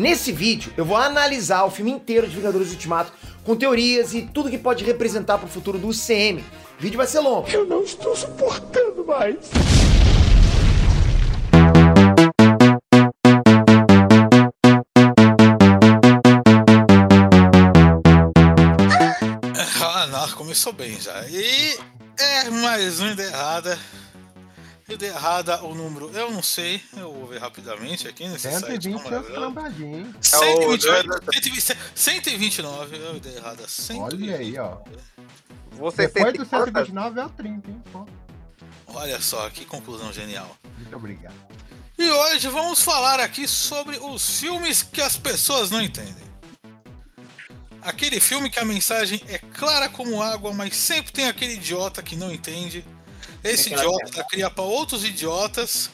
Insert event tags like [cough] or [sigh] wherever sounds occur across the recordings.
Nesse vídeo, eu vou analisar o filme inteiro de Vingadores Ultimato com teorias e tudo que pode representar para o futuro do UCM. O vídeo vai ser longo. Eu não estou suportando mais. Ah, não, começou bem já. E é mais uma ideia errada. Ideia errada, o número eu não sei, eu vou ver rapidamente aqui nesse 120 site. é flambadinho. 129, 129 é a ideia errada. 129. Olha aí, ó. Você Depois do 129 é o 30, hein? Pô, Olha só, que conclusão genial. Muito obrigado. E hoje vamos falar aqui sobre os filmes que as pessoas não entendem. Aquele filme que a mensagem é clara como água, mas sempre tem aquele idiota que não entende. Esse idiota cria para outros idiotas.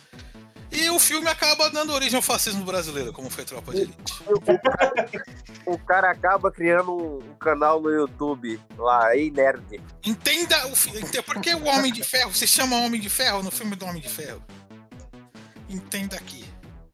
E o filme acaba dando origem ao fascismo brasileiro, como foi Tropa de Elite. [laughs] O cara acaba criando um canal no YouTube lá, Ei Nerd. Entenda o fi- ente- por que o Homem de Ferro se chama Homem de Ferro no filme do Homem de Ferro. Entenda aqui.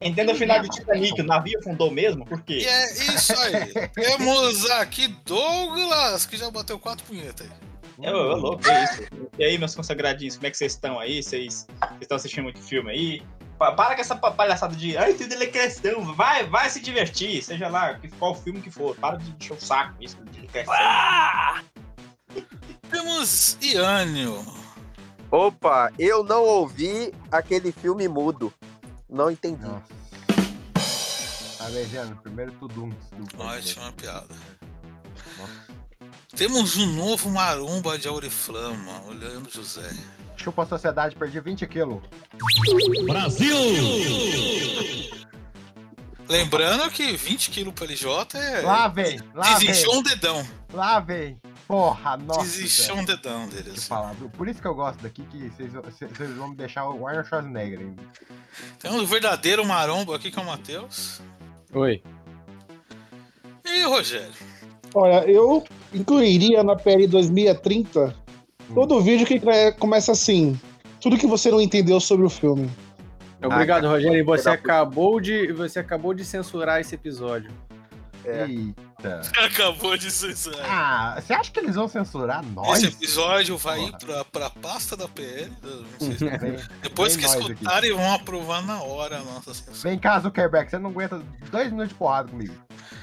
Entenda o final de Titanic, o navio afundou mesmo? Por E quê? é isso aí. [laughs] Temos aqui Douglas, que já bateu quatro punhetas aí. Eu, eu, louco, é isso. E aí, meus consagradinhos, como é que vocês estão aí? Vocês estão assistindo muito filme aí? Pa- Para com essa pa- palhaçada de ai, tudo é questão, vai, vai se divertir, seja lá qual filme que for, para de encher o saco isso de questão. Temos Iânio. Opa, eu não ouvi aquele filme mudo. Não entendi. Nossa. Tá vejando? Primeiro tudum. Ótima piada. Temos um novo maromba de Auriflama, olhando José. Chupa a sociedade, perdi 20 quilos. Lembrando que 20 kg pro LJ é. Lá vem, lá vem, Desinchou um dedão. lá vem. Porra, nossa. Desinchou um dedão deles. palavra. Por isso que eu gosto daqui, que vocês vão me deixar o Arnold Schwarzenegger ainda. Temos o verdadeiro maromba aqui, que é o Matheus. Oi. E o Rogério. Olha, eu incluiria na PL 2030 todo vídeo que é- começa assim. Tudo que você não entendeu sobre o filme. Obrigado, Rogério. E você acabou de você acabou de censurar esse episódio. É. Eita. Acabou de censurar. Ah, você acha que eles vão censurar nós? Esse episódio vai ir Porra. pra, pra pasta da PL. Não sei se- [laughs] Vem, Depois vem que nós aqui. escutarem, vão aprovar na hora a nossa censura. Vem cá, Zuckerberg, você não aguenta dois minutos de porrada comigo.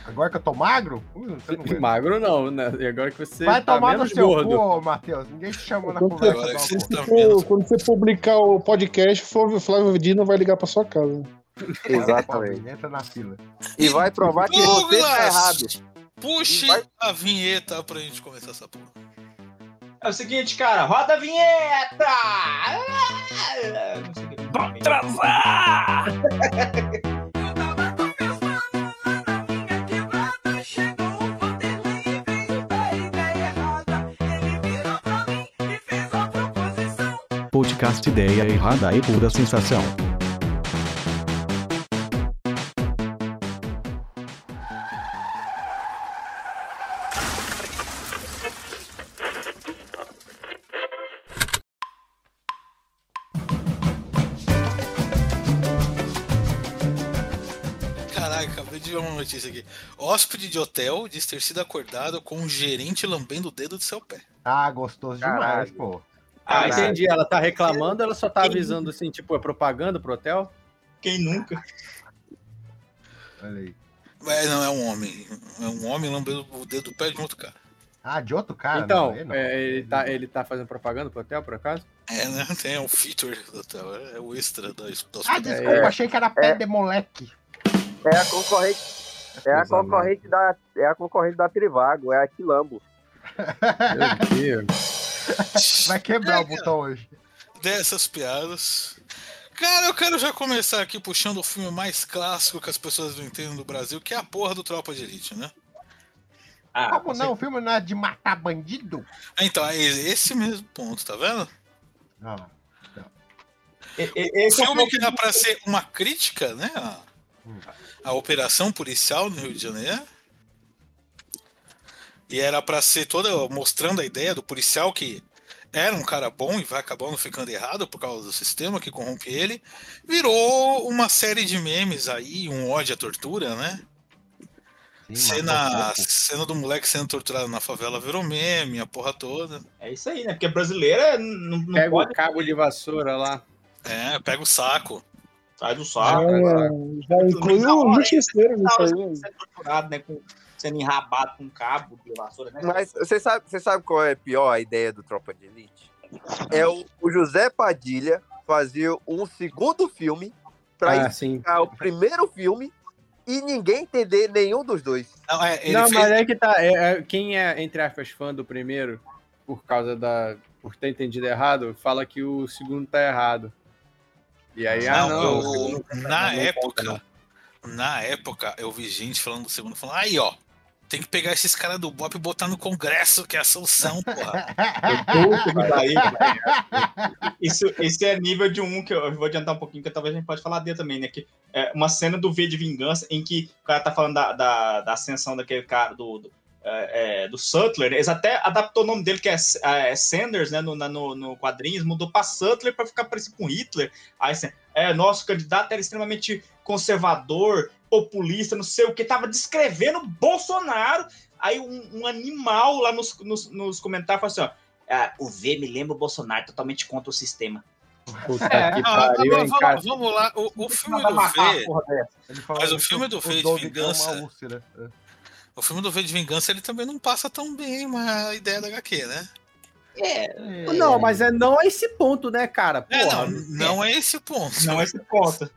Agora que eu tô magro, uh, você não aguenta. Magro não, né? E agora que você Vai tá tomar no menos seu gordo. cu, Matheus. Ninguém te chamou na Quando conversa. Não, pô. vendo. quando você publicar o podcast, Flávio Flávio Dino vai ligar pra sua casa. Exatamente. Entra na fila. E vai provar que você tá errado. Douglas, puxe Vai- a vinheta pra gente começar essa porra. É o seguinte, cara, roda a vinheta! Vamos transar! [laughs] Podcast Ideia Errada e Pura Sensação. Caralho, acabei de ver uma notícia aqui. Hóspede de hotel diz ter sido acordado com um gerente lambendo o dedo do seu pé. Ah, gostoso demais, Caralho. pô. Ah, entendi. Ela tá reclamando, ela só tá avisando assim, tipo, é propaganda pro hotel? Quem nunca? Olha aí. Mas não é um homem. É um homem lambendo o dedo do pé de um outro cara. Ah, de outro cara? então, não, aí não. é, ele, tá, ele tá fazendo propaganda pro hotel, por acaso? É, né? Tem um feature do hotel. É o extra da, da Ah, desculpa, achei que era pé de moleque. É a concorrente, é a concorrente da, é a concorrente da Trivago, é a Quilambos. Meu Deus. [laughs] Vai quebrar o botão hoje. dessas piadas. Cara, eu quero já começar aqui puxando o filme mais clássico que as pessoas não entendem do Brasil, que é a porra do Tropa de Elite, né? Ah, Como não? O filme não é de matar bandido? Então, é esse mesmo ponto, tá vendo? Ah, e- O Esse é o filme que era pra ser uma crítica, né? A, Hum. a operação policial no Rio de Janeiro. E era pra ser toda mostrando a ideia do policial que era um cara bom e vai acabando ficando errado por causa do sistema que corrompe ele. Virou uma série de memes aí, um ódio à tortura, né? Cena, cena do moleque sendo torturado na favela virou meme, a porra toda. É isso aí, né? Porque brasileira não, não Pega pode o cabo de vassoura lá. É, pega o saco. sair do saco. já incluiu o justiceiro nisso aí. Torturado, né? Com, sendo enrabado com um cabo de vassoura, né? Mas você sabe, você sabe qual é pior a ideia do Tropa de Elite? É o, o José Padilha fazer um segundo filme pra Ah, o primeiro filme e ninguém entender nenhum dos dois. Não, é, ele Não, fez- mas é que tá. é- é- quem é, entre aspas, fã do primeiro, por causa da. por ter entendido errado, fala que o segundo tá errado. E aí, ah, Não, não. eu- tá- na não época, conta, na época, eu vi gente falando do segundo, falando, aí, ó, tem que pegar esses caras do Bop e botar no Congresso, que é a solução, porra. [laughs] Isso, isso é nível de um que eu vou adiantar um pouquinho, que talvez a gente pode falar dele também, né? Que é uma cena do V de Vingança em que o cara tá falando da, da, da ascensão daquele cara, do, do, é, é, do Sutler. Eles até adaptou o nome dele, que é, é Sanders, né? No, no, no quadrinhos, mudou pra Sutler pra ficar parecido com Hitler. Aí, assim, é, nosso candidato era extremamente conservador, populista, não sei o que, tava descrevendo Bolsonaro. Aí um, um animal lá nos, nos, nos comentários falou assim, ó. Ah, o V me lembra o Bolsonaro totalmente contra o sistema. Puta É, que pariu, hein, vamos, cara. vamos lá, o, o filme do V, Mas o filme do V de Vingança- uma úlcera. É. o filme do V de Vingança, ele também não passa tão bem uma ideia da HQ, né? É, Não, mas é não a esse ponto, né, cara? É, Porra. não, não é esse ponto. não é esse ponto.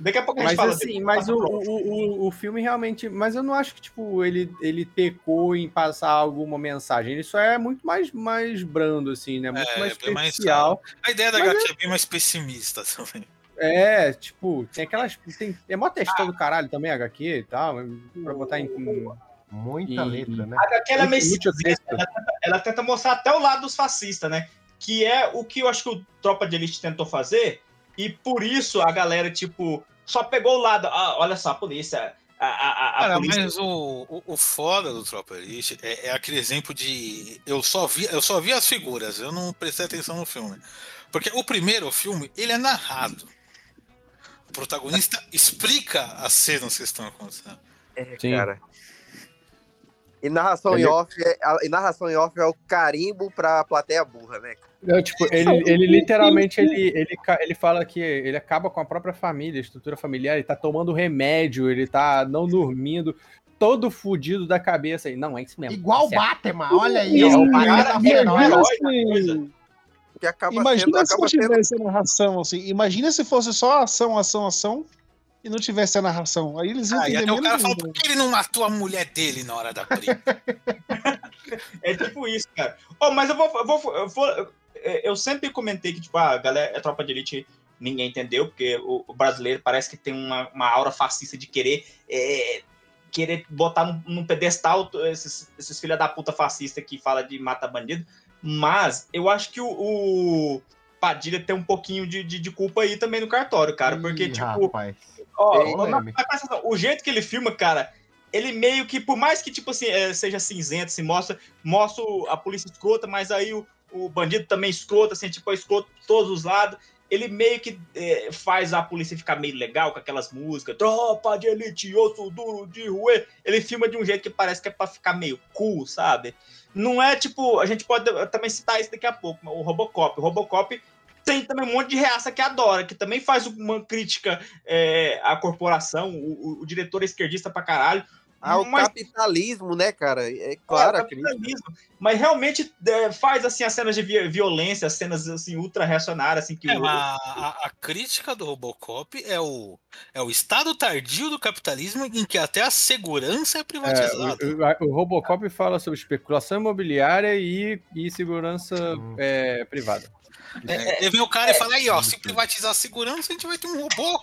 Daqui a pouco a gente Mas fala assim, dele. mas o, Passa pro o, o, o filme realmente. Mas eu não acho que, tipo, ele, ele pecou em passar alguma mensagem. Ele só é muito mais, mais brando, assim, né? Muito É, mais bem mais especial. A ideia da Mas HQ é bem mais pessimista também. É, tipo, tem aquelas. Tem, é mó textão do caralho também, HQ e tal. Pra botar em. em Muita E- letra, né? A HQ ela é meio ela, tenta, ela tenta mostrar até o lado dos fascistas, né? Que é o que eu acho que o Tropa de Elite tentou fazer, e por isso a galera, tipo, só pegou o lado. Ah, olha só, a polícia. A, a, a, Cara, polícia. mas o, o, o foda do Tropa Elite é, é aquele exemplo de. Eu só, vi, eu só vi as figuras, eu não prestei atenção no filme. Porque o primeiro filme, ele é narrado. O protagonista explica as cenas que estão acontecendo. É, Sim. cara. E narração, Ele- em off é, a- e narração em off é o carimbo pra plateia burra, né? Não, tipo, ele, ele literalmente ele, ele, ele fala que ele acaba com a própria família, a estrutura familiar, ele tá tomando remédio, ele tá não dormindo, todo fudido da cabeça aí. Não, é isso mesmo. Igual o tá. Batman, olha aí. Ó, o Batman tá imagina fenômeno. se- Que acaba Imagina sendo, se acaba não sendo tivesse a narração, assim. Imagina se fosse só ação, ação, ação e não tivesse a narração. Aí eles iam Ah, entender até o cara fala, ainda. por que ele não matou a mulher dele na hora da briga? [laughs] É tipo isso, cara. Oh, mas eu vou, eu vou, eu vou- eu sempre comentei que, tipo, a galera, a tropa de elite, ninguém entendeu, porque o, o brasileiro parece que tem uma, uma aura fascista de querer. é, querer botar num, num pedestal esses, esses filha da puta fascista que fala de mata bandido. Mas eu acho que o, o Padilha tem um pouquinho de, de, de culpa aí também no cartório, cara. Porque, Ih, tipo, rapaz. Ó, mas o jeito que ele filma, cara, ele meio que, por mais que, tipo assim, é, seja cinzento, se mostra, mostra a polícia escrota, mas aí o, o bandido também escrota, assim, tipo, é escroto todos os lados. Ele meio que é, faz a polícia ficar meio legal com aquelas músicas, tropa de elite, osso duro de ruê. Ele filma de um jeito que parece que é pra ficar meio cool, sabe? Não é tipo, a gente pode também citar isso daqui a pouco, o Robocop. O Robocop tem também um monte de reaça que adora, que também faz uma crítica é, à corporação, o, o- o diretor é esquerdista pra caralho. Ao mas, capitalismo, né, cara? É claro, é, a crítica. capitalismo, mas realmente é, faz assim as cenas de vi- violência, as cenas assim ultra reacionárias, assim que É, o- a, a- a crítica do Robocop é o, é o estado tardio do capitalismo em que até a segurança é É, privatizada. o, o- o Robocop fala sobre especulação imobiliária e, e segurança Hum. é, privada. É, vem o cara e fala aí, ó, se privatizar a segurança, a gente vai ter um robô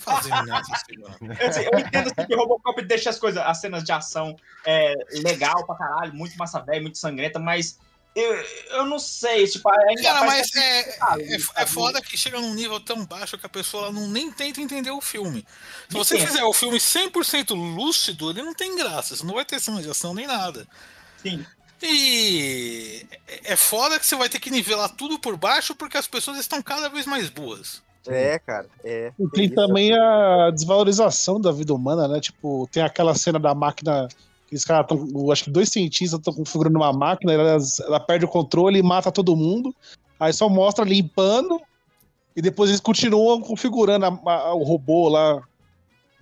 fazendo essa segurança. [laughs] Eu, assim, eu entendo assim, que o Robocop deixa as coisas, as cenas de ação é, legal pra caralho, muito massa velha, muito sangrenta, mas eu, eu não sei, tipo, ainda Cara, mas que- é, é, é sabe? foda que chega num nível tão baixo que a pessoa não nem tenta entender o filme. Se você Sim. fizer o filme 100% lúcido, ele não tem graça. Você não vai ter cena de ação nem nada. Sim. E é- é foda que você vai ter que nivelar tudo por baixo porque as pessoas estão cada vez mais boas. É, cara. É. E tem também a desvalorização da vida humana, né? Tipo, tem aquela cena da máquina. que Os caras estão. Acho que dois cientistas estão configurando uma máquina, ela, ela perde o controle e mata todo mundo. Aí só mostra limpando. E depois eles continuam configurando a- a- o robô lá.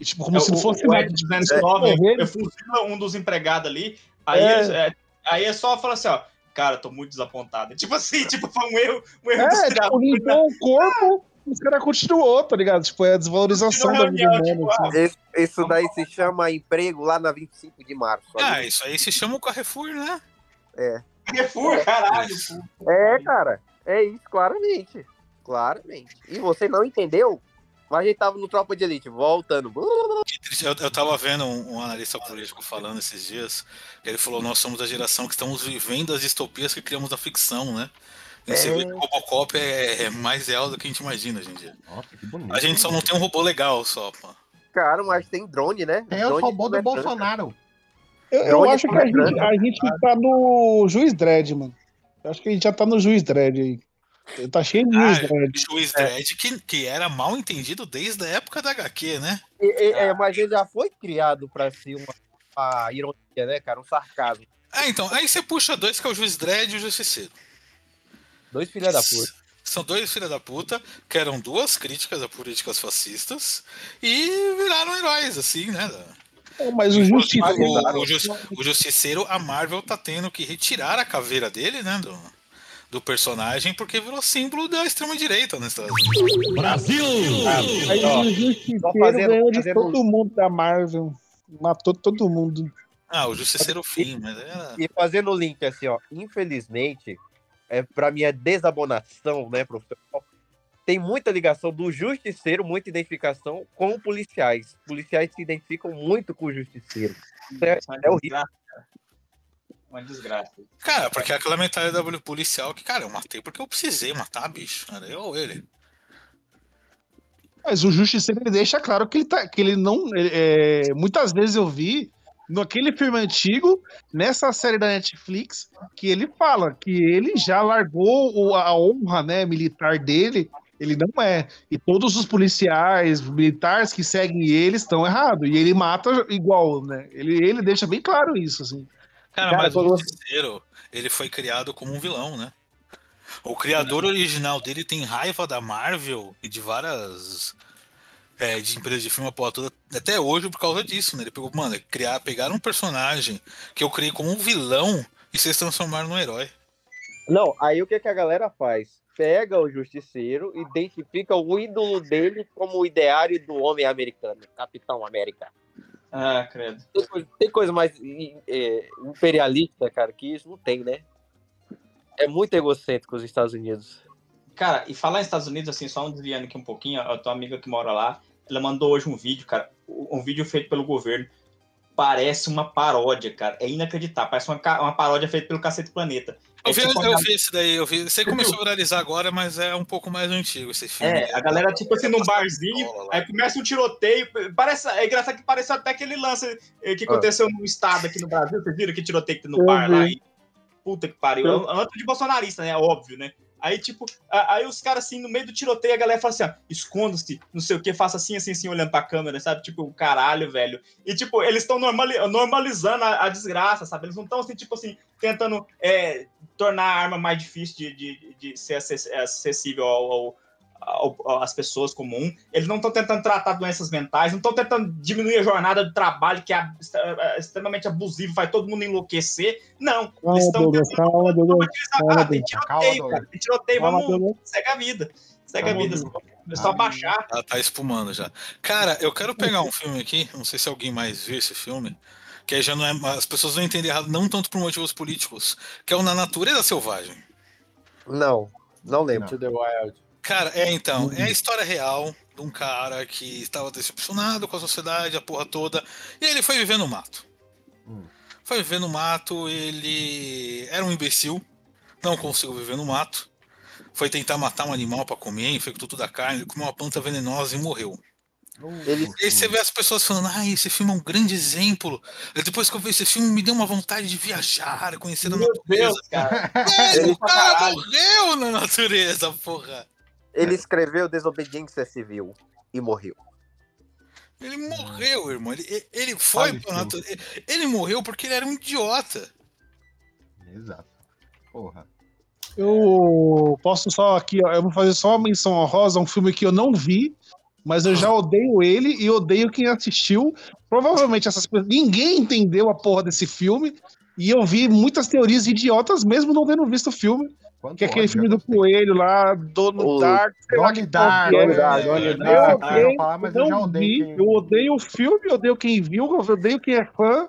E, tipo, como É, se não fosse o nada. Ed 209, É. fuzila um dos empregados ali, aí, É. é, aí é só falar assim, ó, cara, tô muito desapontado. [laughs] Tipo assim, tipo, foi um erro, um erro É, caras. tipo, limpou o corpo, os caras continuou, tá ligado? Tipo, é a desvalorização da vida Reunião, tipo, humana. assim. Isso, isso daí se chama emprego lá na 25 de março. Ah, ali. isso aí se chama o Carrefour, né? É. Carrefour, caralho. É, cara. É isso, claramente. Claramente. E você não entendeu? Mas a gente tava no Tropa de Elite, voltando. Eu, eu tava vendo um, um analista político falando esses dias, que ele falou, nós somos a geração que estamos vivendo as distopias que criamos na ficção, né? E você É. vê que o Robocop é, é mais real do que a gente imagina hoje em dia. Nossa, que bonito. A gente só não tem um robô legal só, pô. Cara, mas tem drone, né? Os Drone robôs do é branco. Bolsonaro. Eu, eu acho que a gente, a gente tá no Juiz Dredd, mano. Eu acho que a gente já tá no Juiz Dredd aí. Tá cheio de Juiz Ah, Dredd. Juiz Dredd, que, que era mal entendido desde a época da HQ, né? E- e- é, mas ele já foi criado pra ser uma, uma ironia, né, cara? Um sarcasmo. Ah, então, aí você puxa dois, que é o Juiz Dredd e o Justiceiro. Dois filhos da puta. [laughs] São dois filhos da puta que eram duas críticas a políticas fascistas e viraram heróis, assim, né? Não, Mas o Justiça. O, o Jus- o Justiceiro, a Marvel tá tendo que retirar a caveira dele, né? Do, do personagem, porque virou símbolo da extrema-direita nos Estados Unidos. Aí Ó, o Justiceiro fazendo- ganhou de fazendo- todo mundo da Marvel. Matou todo mundo. Ah, o Justiceiro fim, mas era. E fazendo o link assim, ó. Infelizmente, é pra minha desabonação, né, profissional, tem muita ligação do justiceiro, muita identificação com policiais. Policiais se identificam muito com o justiceiro. Isso é, Uma é horrível. Uma desgraça. Cara, porque é aquela mentalidade policial que, cara, eu matei porque eu precisei matar, bicho. Era eu ou ele. Mas o Justiceiro ele deixa claro que ele tá. Que ele não. ele- é, muitas vezes eu vi naquele filme antigo, nessa série da Netflix, que ele fala que ele já largou a honra né, militar dele. Ele não é. E todos os policiais, militares que seguem ele estão errados. E ele mata igual, né? Ele, ele deixa bem claro isso, assim. Cara, Cara, mas quando o Justiceiro, ele foi criado como um vilão, né? O criador original dele tem raiva da Marvel e de várias é, de empresas de filme a porra toda, até hoje por causa disso, né? Ele pegou, mano, criar, pegaram um personagem que eu criei como um vilão e vocês transformaram num herói. Não, aí o que, que a galera faz? Pega o justiceiro, identifica o ídolo dele como o ideário do homem americano, Capitão América. Ah, credo. Tem coisa, tem coisa mais é, imperialista, cara, que isso não tem, né? É muito egocêntrico os Estados Unidos. Cara, e falar nos Estados Unidos, assim, só um desviando aqui um pouquinho, a tua amiga que mora lá, ela mandou hoje um vídeo, cara, um vídeo feito pelo governo. Parece uma paródia, cara. É inacreditável. Parece uma, uma paródia feita pelo Cacete Planeta. Eu É vi, tipo eu vi esse daí, eu vi. Você começou a viralizar agora, mas é um pouco mais antigo esse filme. É, a galera, tipo assim, num barzinho, aí começa um tiroteio. Parece, é engraçado que parece até aquele lance eh, que aconteceu no estado aqui no Brasil. Vocês viram que tiroteio que tem no Eu bar lá? E, puta que pariu. Eu- Antes de bolsonarista, né? Óbvio, né? Aí, tipo, aí os caras, assim, no meio do tiroteio, a galera fala assim, ó, esconda-se, não sei o que, faça assim, assim, assim, olhando pra câmera, sabe? Tipo, caralho, velho. E, tipo, eles estão normali normalizando a, a desgraça, sabe? Eles não estão, assim, tipo assim, tentando é, tornar a arma mais difícil de, de, de ser acess- acessível ao, ao- às pessoas comuns. Eles não estão tentando tratar doenças mentais, não estão tentando diminuir a jornada de trabalho, que é extremamente abusivo, vai todo mundo enlouquecer. Não, eles Calma, estão Douglas, calma, Douglas. ah, tem tiroteio, Calma, cara. Tem tiroteio, Calma, vamos. Douglas. Segue a vida. Segue a Calma, vida. Douglas. É só baixar. Ela tá espumando já. Cara, eu quero pegar um filme aqui, não sei se alguém mais viu esse filme, que já não é. As pessoas vão entender errado, não tanto por motivos políticos, que é o Na Natureza Selvagem. Não, não lembro. To the Wild. Cara, é então, é a história real de um cara que estava decepcionado com a sociedade, a porra toda, e ele foi viver no mato. Hum. Foi viver no mato, ele era um imbecil, não conseguiu viver no mato. Foi tentar matar um animal pra comer, infectou toda a carne, comeu uma planta venenosa e morreu. Ele- E aí você vê as pessoas falando, ah, esse filme é um grande exemplo. Depois que eu vi esse filme, me deu uma vontade de viajar, conhecer a Meu natureza. Deus, cara. Velho, [laughs] Ele- o cara morreu na natureza, porra. Ele escreveu Desobediência Civil e morreu. Ele morreu, irmão. Ele, ele foi. Ele morreu porque ele era um idiota. Exato. Porra. Eu posso só aqui, ó, eu vou fazer só uma menção honrosa a um filme que eu não vi, mas eu já odeio ele e odeio quem assistiu. Provavelmente essas pessoas. Ninguém entendeu a porra desse filme. E eu vi muitas teorias idiotas, mesmo não tendo visto o filme. Quanto Que é aquele filme já do Coelho lá, Dono O Dark, Donnie Dark, é. Donnie Dark, Donnie Eu Dark. Eu odeio, ia falar, mas eu já odeio vi, quem- eu odeio o filme, eu odeio quem viu, eu odeio quem é fã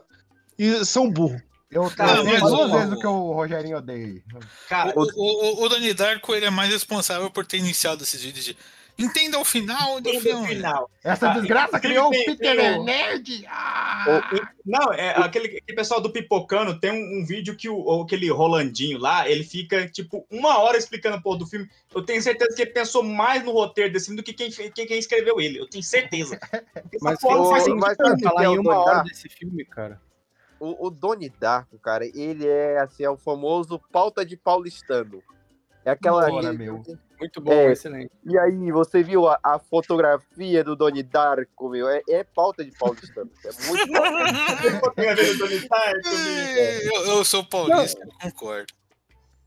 e são burros. Eu Cara, mas duas vezes o que o Rogerinho odeia. Cara, O, o, o, o Donnie Darko ele é mais responsável por ter iniciado esses vídeos de entenda o final do no filme. final. Essa Ah, desgraça criou o Peter tem o- Nerd. Ah! O- não, é aquele, aquele pessoal do Pipocano tem um, um vídeo que o, o- aquele Rolandinho lá, ele fica tipo uma hora explicando porra do filme. Eu tenho certeza que ele pensou mais no roteiro desse filme do que quem, quem, quem escreveu ele. Eu tenho certeza. [laughs] Mas porra não o- faz o- sentido. mas o que falar é em o uma hora desse filme, cara. O, o Donnie Darko, cara, ele é assim, é o famoso pauta de paulistano. É aquela. Ora, meu. Muito bom, É. excelente. E aí, você viu a, a fotografia do Donnie Darko, meu? É, é pauta de paulistano. É muito Tem a ver com o Tony Stark, É, Eu, eu sou paulista, eu concordo.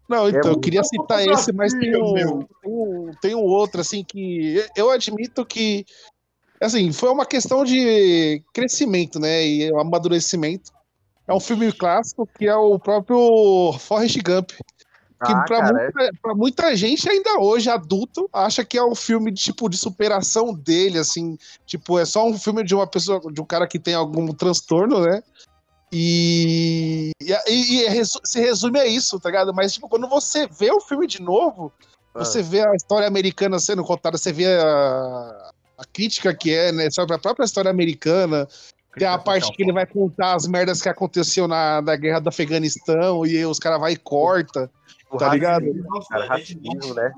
Não, então, eu muito queria citar esse, mas tem um, tem um, tem um outro, assim, que eu admito que, assim, foi uma questão de crescimento, né, e amadurecimento. É um filme clássico que é o próprio Forrest Gump, que Ah, pra, muita, pra muita gente ainda hoje, adulto, acha que é um filme de, tipo, de superação dele, assim, tipo, é só um filme de uma pessoa, de um cara que tem algum transtorno, né, e, e, e- e resu- se resume a isso, tá ligado? Mas, tipo, quando você vê o filme de novo, Ah. você vê a história americana sendo contada, você vê a, a crítica que é, né, sobre a própria história americana, tem a parte que ele vai contar as merdas que aconteceu na, na guerra do Afeganistão, e os caras vai e corta, o tá ligado? racismo, Cara, racismo, né?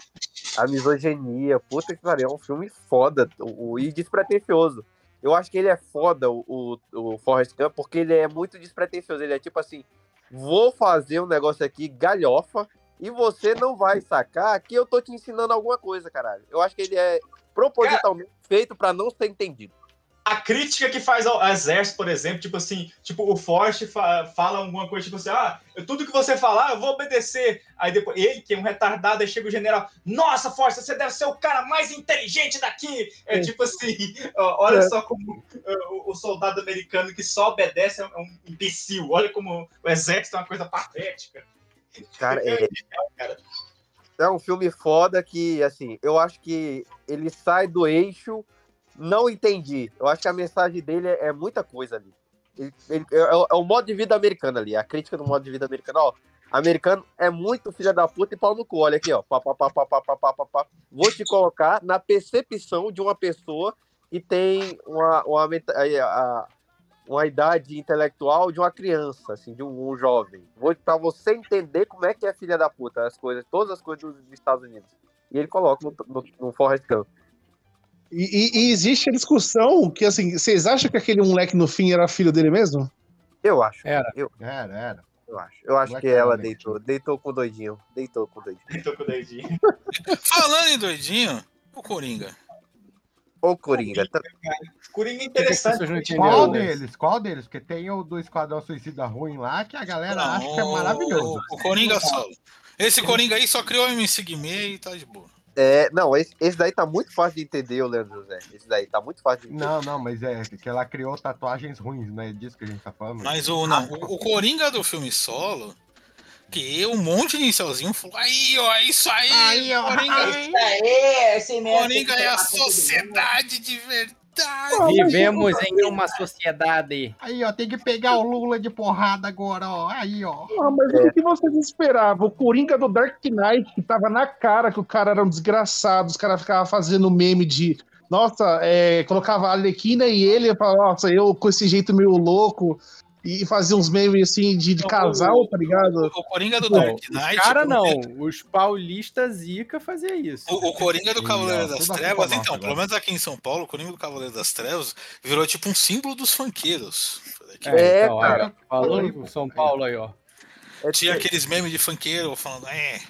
A misoginia, puta que pariu, é um filme foda o, o- e despretensioso. Eu acho que ele é foda, o, o, o Forrest Gump, porque ele é muito despretensioso. Ele é tipo assim: vou fazer um negócio aqui, galhofa, e você não vai sacar que eu tô te ensinando alguma coisa, caralho. Eu acho que ele é propositalmente feito pra não ser entendido. A crítica que faz ao exército, por exemplo, tipo assim, tipo, o Forte fa- fala alguma coisa, tipo assim, ah, tudo que você falar, eu vou obedecer. Aí depois, ele, que é um retardado, aí chega o general, nossa, Forte, você deve ser o cara mais inteligente daqui. É, tipo assim, [laughs] ó, olha É. só como uh, o, soldado americano que só obedece é um, é imbecil. Olha como o exército é uma coisa patética. Cara, [laughs] é, é um filme foda que, assim, eu acho que ele sai do eixo não entendi. Eu acho que a mensagem dele é, é muita coisa ali. Ele, ele, é, é, é, o modo de vida americano ali, a crítica do modo de vida americano. Ó, americano é muito filha da puta e pau no cu. Olha aqui, ó. Pá, pá, pá, pá, pá, pá, pá, pá. Vou te colocar na percepção de uma pessoa que tem uma, uma, uma, uma idade intelectual de uma criança, assim, de um, um jovem. Vou para você entender como é que é filha da puta, as coisas, todas as coisas dos, dos Estados Unidos. E ele coloca no, no, no Forrest Gump. E, e- e existe a discussão que, assim, vocês acham que aquele moleque no fim era filho dele mesmo? Eu acho. Era. Eu, Era, era. eu acho. Eu acho que ela deitou. Deitou com o doidinho. Deitou com o doidinho. Tô com o dedinho. [laughs] Falando em doidinho, o Coringa. Ô, Coringa. tá- Coringa é interessante. Qual deles? Qual deles? Porque tem o do Esquadrão Suicida ruim lá, que a galera Não, acha que é maravilhoso. O, o Coringa solo. Esse Coringa aí só criou o MC Guimê e tá de boa. É, não, esse, esse daí tá muito fácil de entender, o Leandro José. Esse daí tá muito fácil de entender. Não, não, mas é que ela criou tatuagens ruins, não é disso que a gente tá falando? Mas o, não, o, o Coringa do filme solo, que um monte de inicialzinho falou, aí, ó, é isso aí, Aí, ó, Coringa, [laughs] É, esse Coringa é a sociedade de verdade. Vivemos em uma sociedade. Aí, ó, tem que pegar o Lula de porrada agora, ó. Aí, ó. Ah, mas É. o que vocês esperavam? O Coringa do Dark Knight, que tava na cara que o cara era um desgraçado, os caras ficavam fazendo meme de. Nossa, é, colocava a Arlequina e ele e falava, nossa, eu com esse jeito meio louco. E fazia uns memes assim de, de Não, casal, tá ligado? O Coringa do Dark Knight. Cara, não. Os paulistas Zica fazia isso. O, o Coringa do Cavaleiro ó, das Trevas, então, nossa pelo agora. menos aqui em São Paulo, o Coringa do Cavaleiro das Trevas virou tipo um símbolo dos funkeiros. É, então, cara. falando São Paulo aí, ó. É Tinha ter- aqueles memes de funkeiro falando, é,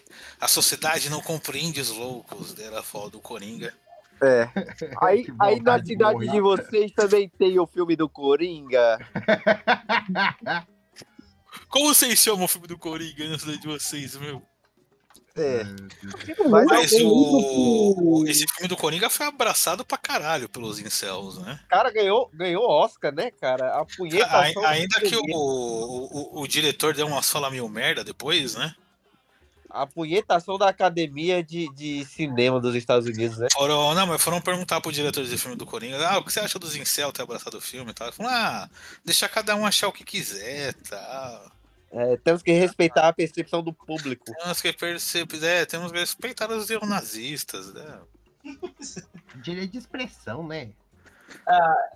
a sociedade não compreende os loucos. Era foda do Coringa. É. [laughs] Aí, aí na de cidade morrer. de vocês também tem o filme do Coringa. [laughs] Como vocês chamam o filme do Coringa na cidade de vocês, meu? É. Mas Mas eu- o, esse filme do Coringa foi abraçado pra caralho pelos incels, né? O cara ganhou, ganhou Oscar, né, cara? A punhetação. Ai- Ainda que o, o, o diretor deu umas fala meio merda depois, né? A punhetação da Academia de, de Cinema dos Estados Unidos, né? Foram, não, mas foram perguntar pro diretor desse filme do Coringa, ah, o que você acha dos incel ter abraçado o filme e tal? Falou, ah, deixa cada um achar o que quiser e tal. É, temos que respeitar a percepção do público. Temos que perceber, é, temos que respeitar os neonazistas, né? Direito de expressão, né? Ah,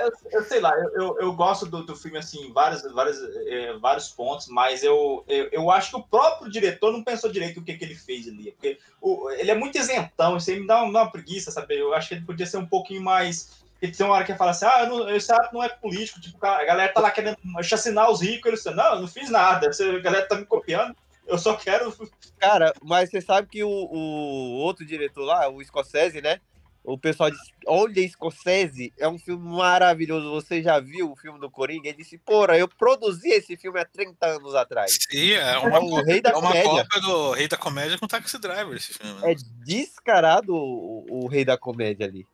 eu, eu sei lá, eu, eu, gosto do, do filme, assim, vários, vários, eh, vários pontos, mas eu, eu, eu acho que o próprio diretor não pensou direito o que, que ele fez ali. Porque o, ele é muito isentão, isso aí me dá uma, uma preguiça, sabe? Eu acho que ele podia ser um pouquinho mais. E tem uma hora que ele fala assim: ah, não- esse ato não é político, tipo, a galera tá lá querendo chacinar os ricos, ele disse, não, eu não fiz nada, essa galera tá me copiando, eu só quero. Cara, mas você sabe que o, o outro diretor lá, o Scorsese, né? O pessoal disse, olha, Scorsese é um filme maravilhoso. Você já viu o filme do Coringa? Ele disse, porra, eu produzi esse filme há 30 anos atrás. Sim, é É uma, o rei da é uma cópia do Rei da Comédia com Taxi Driver, esse filme. né? É descarado o, o rei da comédia ali.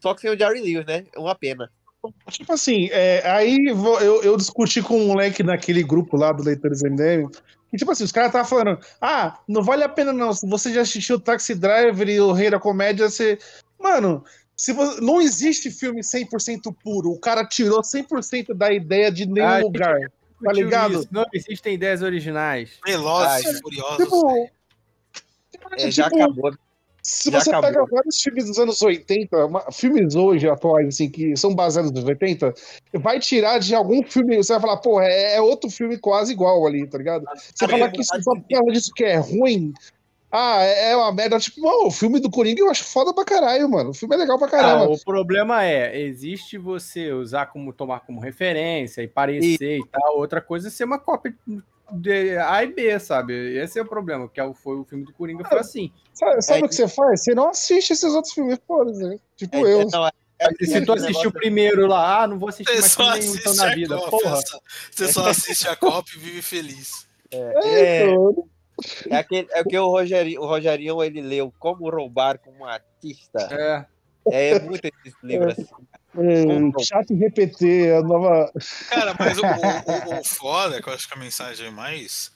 Só que sem o Jerry Lewis, né? É uma pena. Tipo assim, é, aí vou- eu, eu discuti com um moleque naquele grupo lá do Leitores MDM. E tipo assim, os caras estavam falando: ah, não vale a pena não. Se você já assistiu o Taxi Driver e o Rei da Comédia, você. Mano, se você... não existe filme 100% puro. O cara tirou 100% da ideia de nenhum Ah, lugar. Tá ligado? Isso, Não existem ideias originais. Velozes Furiosos. Tipo, É, já tipo, acabou. Se Já você acabou. pega vários filmes dos anos 80, uma- filmes hoje atuais, assim, que são baseados nos 80, vai tirar de algum filme, você vai falar, pô, é, é outro filme quase igual ali, tá ligado? Você falar eu- que isso só por causa disso que é ruim, ah, é é uma merda, tipo, mano, o filme do Coringa eu acho foda pra caralho, mano. O filme é legal pra Ah, caramba. o problema é, existe você usar como tomar como referência e parecer e, tal. Outra coisa é ser uma cópia de A e B, sabe? Esse é o problema, que é o- foi o filme do Coringa, foi assim. Sabe, sabe é o que você faz? Você não assiste esses outros filmes, foda-se. né? Tipo, É, eu. é, não, é- é- E se tu é- assistiu o primeiro lá, ah, não vou assistir Você mais filme nenhum então na vida. cópia, Porra. Você só assiste a cópia e vive feliz. é- então, é aquele- é o que o Rogerinho, o Rogerinho ele leu Como Roubar com um Artista. É. É muito esses livros assim. é, chato repetir a nova. Cara, mas o, o, o- o foda, que eu acho que a mensagem mais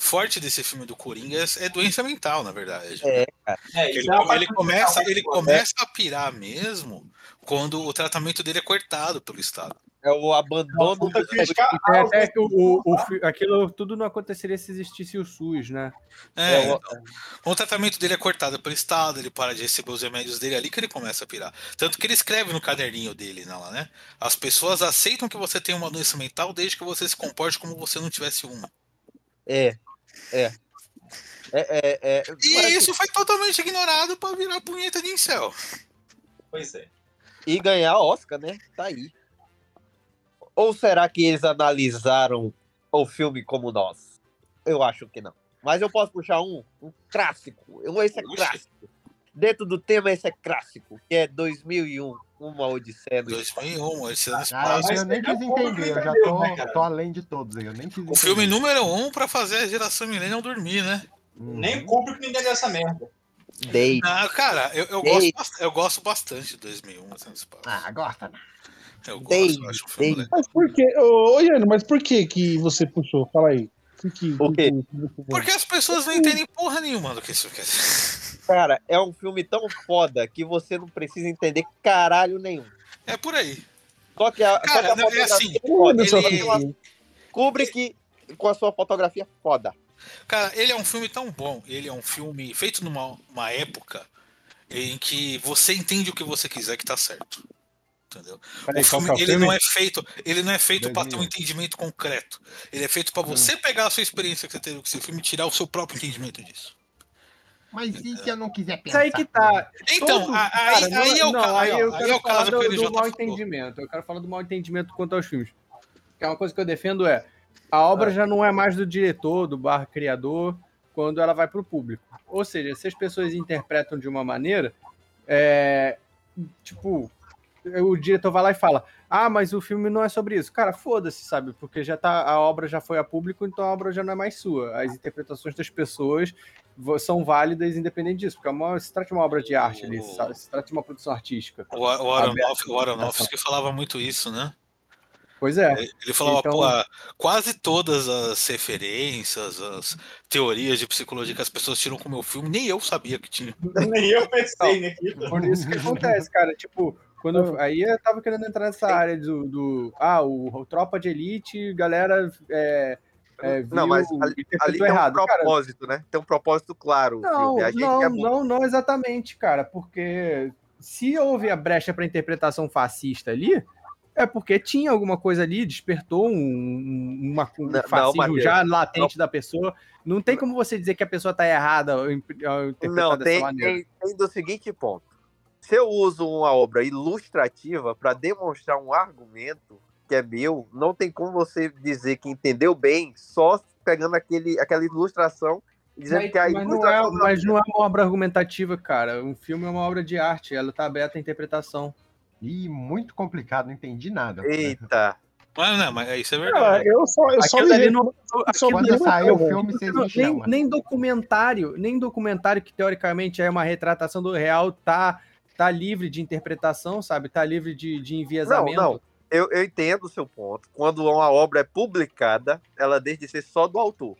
forte desse filme do Coringa é, é doença mental, na verdade. É, É, Ele, é ele começa, ele né? começa a pirar mesmo quando o tratamento dele é cortado pelo Estado. É o abandono do ao- até que o, o- aquilo tudo não aconteceria se existisse o SUS, né? É, É, o- então, quando o tratamento dele é cortado pelo Estado, ele para de receber os remédios dele é ali que ele começa a pirar. Tanto que ele escreve no caderninho dele, né, lá, né? As pessoas aceitam que você tem uma doença mental desde que você se comporte como se você não tivesse uma. É, é. É, é, é. E Mas- isso foi totalmente ignorado pra virar punheta de incel. Pois é. E ganhar Oscar, né? Tá aí. Ou será que eles analisaram o filme como nós? Eu acho que não. Mas eu posso puxar um, um clássico. Um, Esse é clássico. Dentro do tema, esse é clássico, que é 2001, Uma Odisseia Espaço. 2001, esse ano Ah, espaço. esse eu nem quis entender, eu já entendeu, tô, né, tô além de todos aí. Eu nem quis O entender. filme número um pra fazer a geração millennial dormir, né? Uhum. Nem o Kubrick nem dessa merda. Day. Ah, cara, eu, eu, gosto, eu gosto bastante de 2001, Esse ano espaço. Ah, gosta, né? Eu gosto, eu acho um filme. Mas por quê? Ô, ô Iano, mas por que que você puxou? Fala aí. Que que- que- que- que- Porque as pessoas não entendem porra nenhuma do que isso quer dizer. Cara, é um filme tão foda que você não precisa entender caralho nenhum. É por aí. Só que a, só Cara, que a não, é assim, é foda. Olha só, ele- Kubrick com a sua fotografia foda. Cara, ele é um filme tão bom. Ele é um filme feito numa uma época em que você entende o que você quiser que tá certo. Entendeu? O filme, é o ele filme? não é feito, ele não é feito para ter um 2001. entendimento concreto. Ele é feito para você pegar a sua experiência que você teve com esse filme e tirar o seu próprio entendimento disso. Mas e se eu não quiser Isso pensar? aí que tá. Então, Todo- aí, cara, não- aí é o não, caso, aí eu quero é o falar do, do falou. entendimento. Eu quero falar do mau entendimento quanto aos filmes. Que é uma coisa que eu defendo é a obra já não é mais do diretor, do barra criador, quando ela vai para o público. Ou seja, se as pessoas interpretam de uma maneira, é, tipo, o diretor vai lá e fala: Ah, mas o filme não é sobre isso. Cara, foda-se, sabe? Porque já tá, a obra já foi a público, então a obra já não é mais sua. As interpretações das pessoas são válidas independente disso, porque é uma, se trata de uma obra de arte ali, se, se trata de uma produção artística. O, o Aronofsky, o Aronofsky falava muito isso, né? Pois é. Ele falava, Então- pô, quase todas as referências, as teorias de psicologia que as pessoas tiram com o meu filme, nem eu sabia que tinha. [laughs] Nem eu pensei naquilo. Por isso que acontece, cara. Tipo, quando aí eu tava querendo entrar nessa área do. do ah, o, o Tropa de Elite, galera. É, é, Não, mas ali, ali tem um errado. Cara, propósito, né? Tem um propósito claro. Não, não, não, não exatamente, cara, porque se houve a brecha para interpretação fascista ali, é porque tinha alguma coisa ali, despertou um, um, uma- um Não, não, fascismo Matheus. já latente da pessoa. Não tem como você dizer que a pessoa tá errada ao interpretar Não, dessa tem, maneira. tem, tem do seguinte ponto. Se eu uso uma obra ilustrativa para demonstrar um argumento que é meu, não tem como você dizer que entendeu bem só pegando aquele, aquela ilustração e dizendo Mas, que a mas não é, ilustração mas não é uma obra argumentativa, cara. Um filme é uma obra de arte, ela tá aberta à interpretação. Ih, muito complicado, não entendi nada. Eita. Mas não, mas isso é Ah, verdade. eu só, eu só ali não- só Quando sair o recuso. filme, vocês Não, nem, nem documentário, nem documentário que teoricamente é uma retratação do real, tá, tá livre de interpretação, sabe? Tá livre de, de Não, enviesamento. não. Eu, eu entendo o seu ponto. Quando uma obra é publicada, ela deixa de ser só do autor.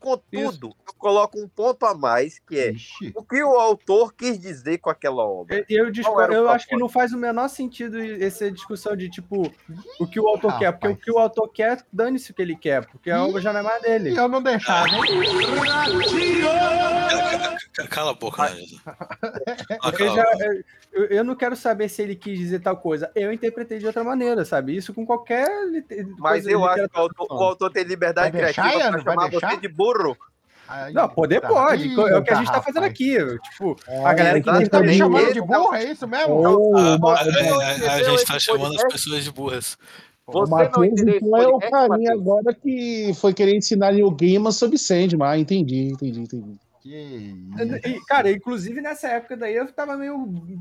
Contudo, eu coloco um ponto a mais, que é Ixi. o que o autor quis dizer com aquela obra. Eu, eu, o eu acho que não faz o menor sentido essa discussão de tipo o que o autor quer, porque o que o autor quer, dane-se o que ele quer, porque a obra já não é mais dele. eu não deixava, hein? Ca- Cala a boca, né, [laughs] a já- boca. eu, eu não quero saber se ele quis dizer tal coisa. Eu interpretei de outra maneira, sabe? Isso com qualquer. Mas coisa eu acho que o autor, o autor tem liberdade Vai deixar, criativa para Vai chamar você deixar? de burro. Aí, Não, poder tá. pode. Ih, é o que a gente tá rapaz. fazendo aqui. Tipo, É, a galera que estão me chamando de burro, é isso mesmo? Ah, é, é, a gente tá chamando as pessoas de burras. O Você não Matheus, entendeu esse então, é o carinha Matheus? agora que foi querer ensinar Neil Gaiman sobre Sandman. Ah, entendi, entendi, entendi. E, Cara, inclusive nessa época daí eu tava meio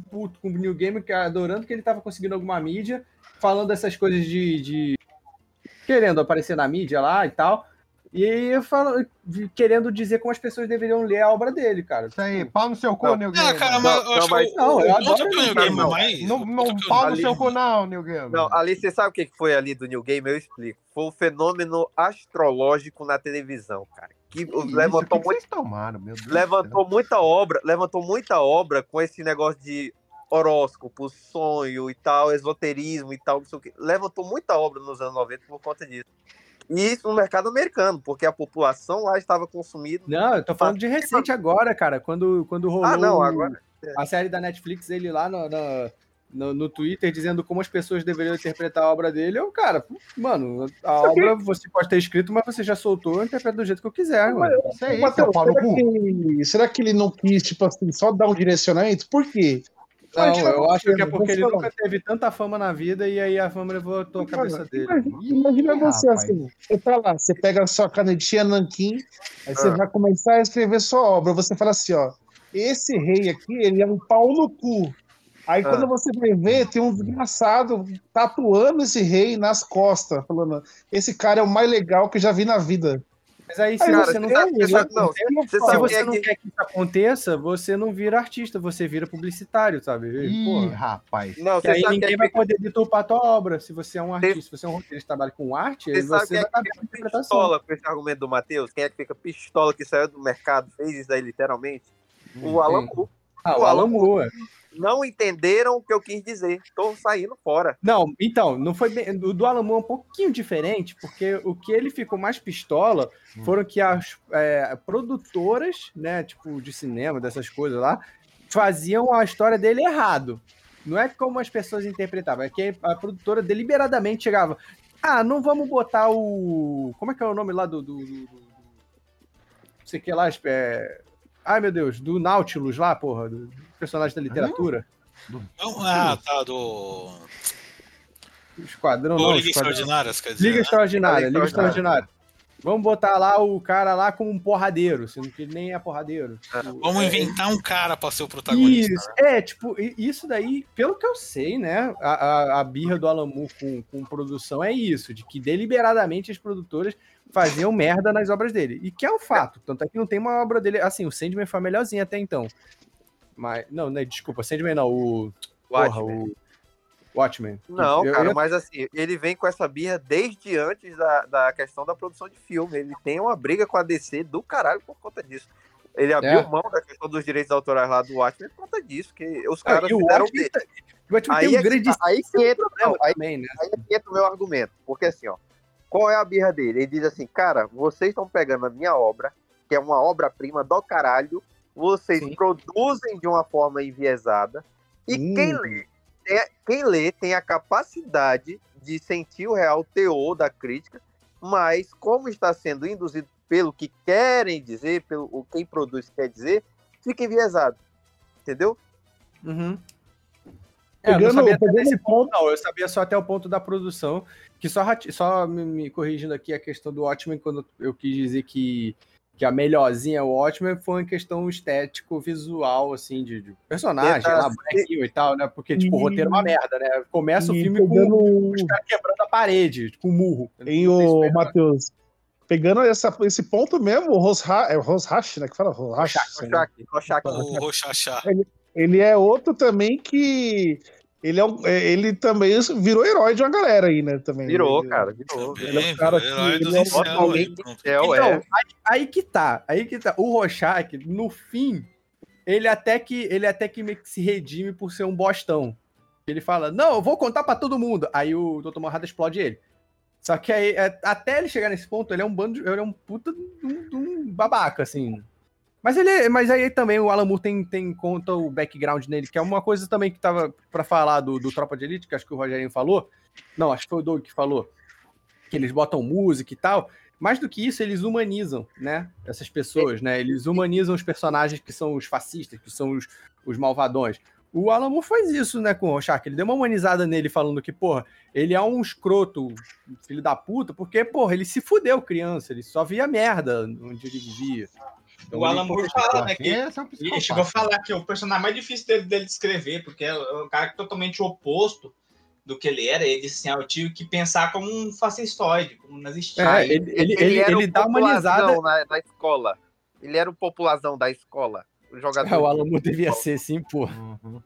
puto com o New Game, que- adorando que ele tava conseguindo alguma mídia, falando dessas coisas de, de- querendo aparecer na mídia lá e tal. E eu falo, querendo dizer como as pessoas deveriam ler a obra dele, cara. Isso aí, pau no seu cu. Neil Ah, Gaiman. cara, Não, mas eu não, acho mas- que Não, o, eu adoro que New ele, Game não. Não, que pau no seu cu não, Neil Gaiman. Não, ali você sabe o que que foi ali do New Game? Eu explico. Foi o fenômeno astrológico na televisão, cara. Que Que isso? levantou O que que muito vocês tomaram, meu Deus do levantou muita obra, levantou muita obra com esse negócio de horóscopo, sonho e tal, esoterismo e tal, não sei o quê. Levantou muita obra nos anos 90 por conta disso. E isso no mercado americano, porque a população lá estava consumindo. Não, eu tô falando de recente agora, cara. Quando, quando rolou Ah, não, agora- a série da Netflix, ele lá no, no, no- no Twitter dizendo como as pessoas deveriam interpretar a obra dele. Eu, cara, mano, a obra você pode ter escrito, mas você já soltou, eu interpreto do jeito que eu quiser, mano. Isso aí, pau no será, que, será que ele não quis, tipo assim, só dar um direcionamento? Por quê? Não, Imagina eu acho que é porque ele nunca teve tanta fama na vida e aí a fama levou a cabeça dele. Imagina, imagina Ih, você rapaz. assim, você tá lá, você pega a sua canetinha nanquim, aí você Ah. vai começar a escrever sua obra, você fala assim, ó, esse rei aqui, ele é um pau no cu. Aí Ah. quando você vai ver, tem um desgraçado tatuando esse rei nas costas, falando, esse cara é o mais legal que eu já vi na vida. Mas aí, se Cara, você não você quer que isso não, você se você é não que- quer que isso aconteça, você não vira artista, você vira publicitário, sabe? Ih, Porra. rapaz. Não, Que aí sabe ninguém quem vai fica, poder deturpar a tua obra. Se você é um artista, se você é um roteirista que trabalha com arte, você você quem é vai que estar fica dando interpretação. pistola com esse argumento do Matheus? Quem é que fica pistola que saiu do mercado, fez isso aí literalmente? O Alan Moore. Ah, o o Alan Alan Moore. Não entenderam o que eu quis dizer. Tô saindo fora. Não, então, não foi bem. O do Alan Moore é um pouquinho diferente, porque o que ele ficou mais pistola foram que as é, produtoras, né, tipo, de cinema, dessas coisas lá, faziam a história dele errado. Não é como as pessoas interpretavam, é que a produtora deliberadamente chegava. Ah, não vamos botar o. Como é que é o nome lá do. do, do- do- do- não sei o que lá. É... Ai, meu Deus, do Nautilus lá, porra, do personagem da literatura. Não, ah, tá, do. Esquadrão não, Liga Esquadrão. Extraordinárias, quer dizer. Liga né? Extraordinária, Liga Extraordinária. Vamos botar lá o cara lá como um porradeiro, sendo que ele nem é porradeiro. Tipo, Vamos é- inventar um cara pra ser o protagonista. Isso, é, tipo, isso daí, pelo que eu sei, né, a, a, a birra do Moore com, com produção é isso, de que deliberadamente as produtoras faziam merda nas obras dele. E que é um fato, tanto é que não tem uma obra dele, assim, o Sandman foi a melhorzinha até então. Mas, não, né, desculpa, Sandman não, o... Porra, Watchmen. o... Watchmen. Não, Eu- cara, eu- mas assim, ele vem com essa birra desde antes da, da questão da produção de filme. Ele tem uma briga com a DC do caralho por conta disso. Ele abriu É. mão da questão dos direitos autorais lá do Watchmen por conta disso, que os Ah, caras o fizeram Watchmen, dele. o Watchmen Aí tem é um que grande tá, aí que entra, não, aí, também, né? aí é que entra o meu argumento. Porque assim, ó, qual é a birra dele? Ele diz assim, cara, vocês estão pegando a minha obra, que é uma obra-prima do caralho, vocês Sim. produzem de uma forma enviesada, e quem Hum. lê, tem, quem lê tem a capacidade de sentir o real teor da crítica, mas como está sendo induzido pelo que querem dizer, pelo o quem produz quer dizer, fica enviesado. Entendeu? Uhum. É, eu não sabia pegando um ponto, não. Eu sabia só até o ponto da produção. Que só, só me, me corrigindo aqui a questão do Watchmen, quando eu quis dizer que, que a melhorzinha o Watchmen foi uma questão estético-visual, assim, de, de personagem, Tenta- lá, bonequinho e tal, né? Porque, tipo, o E- roteiro é uma merda, né? Começa o E filme com pegando- os caras quebrando a parede, com murro. Em Não sei se o Matheus, pegando essa, esse ponto mesmo, o Rosha, é o Roshash, né? Que fala Roshash. Rorschach, Rorschach. O Rochachá. Ele é outro também que ele é um- é, ele também virou herói de uma galera aí, né? Também. Virou, Ele- cara, virou. Também, Ele é um cara que- ele é anciãos aí, totalmente pronto. céu, Então, é. aí, aí que tá, aí que tá. O Rorschach, no fim, ele até que ele até que meio que se redime por ser um bostão. Ele fala, não, eu vou contar pra todo mundo. Aí o Dr. Manhattan explode ele. Só que aí, é, até ele chegar nesse ponto, ele é um bando, de- ele é um puta de um, de um babaca, assim. Mas ele, mas aí também o Alan Moore tem, tem conta o background nele, que é uma coisa também que tava pra falar do, do Tropa de Elite, que acho que o Rogerinho falou. Não, acho que foi o Doug que falou. Que eles botam música e tal. Mais do que isso, eles humanizam, né? Essas pessoas, né? Eles humanizam os personagens que são os fascistas, que são os, os malvadões. O Alan Moore faz isso, né, com o Rorschach. Ele deu uma humanizada nele, falando que, porra, ele é um escroto, filho da puta, porque, porra, ele se fudeu criança, ele só via merda onde ele vivia. Então, O Alan ele- Moore fala, né, que Esse é um E psicopata. chegou a falar que o personagem mais difícil dele, dele de escrever, porque é um cara totalmente oposto do que ele era. Ele disse assim: ah, eu tive que pensar como um fascistoide, como um nazista. É, ele, ele, ele, era ele o dá uma populazão Na, na escola. Ele era o populazão da escola. O jogador. É, o Alan Moore devia ser, sim, porra. Uhum.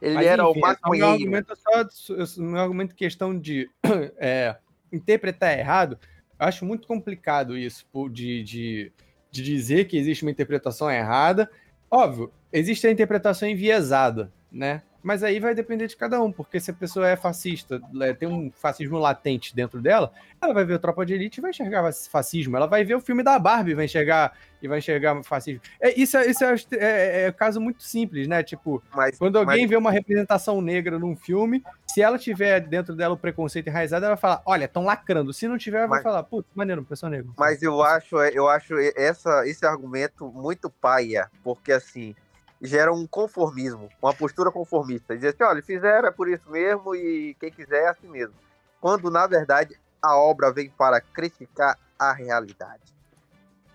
Ele Mas, era enfim, o é meu maconheiro. argumento é só meu argumento questão de [clears throat] é, interpretar errado. Eu acho muito complicado isso pô, de, de, de dizer que existe uma interpretação errada. Óbvio, existe a interpretação enviesada, né? Mas aí vai depender de cada um, porque se a pessoa é fascista, é, tem um fascismo latente dentro dela, ela vai ver o Tropa de Elite e vai enxergar fascismo. Ela vai ver o filme da Barbie e vai enxergar e vai enxergar fascismo. É, isso é, isso é, é, é um caso muito simples, né? Tipo, Mas, quando alguém mas- vê uma representação negra num filme, se ela tiver dentro dela o preconceito enraizado, ela vai falar, olha, estão lacrando. Se não tiver, ela vai Mas- falar, putz, maneiro, pessoa negra. Mas eu acho, eu acho essa, esse argumento muito paia, porque assim, gera um conformismo, uma postura conformista. Dizer assim, olha, fizeram, é por isso mesmo, e quem quiser é assim mesmo. Quando, na verdade, a obra vem para criticar a realidade.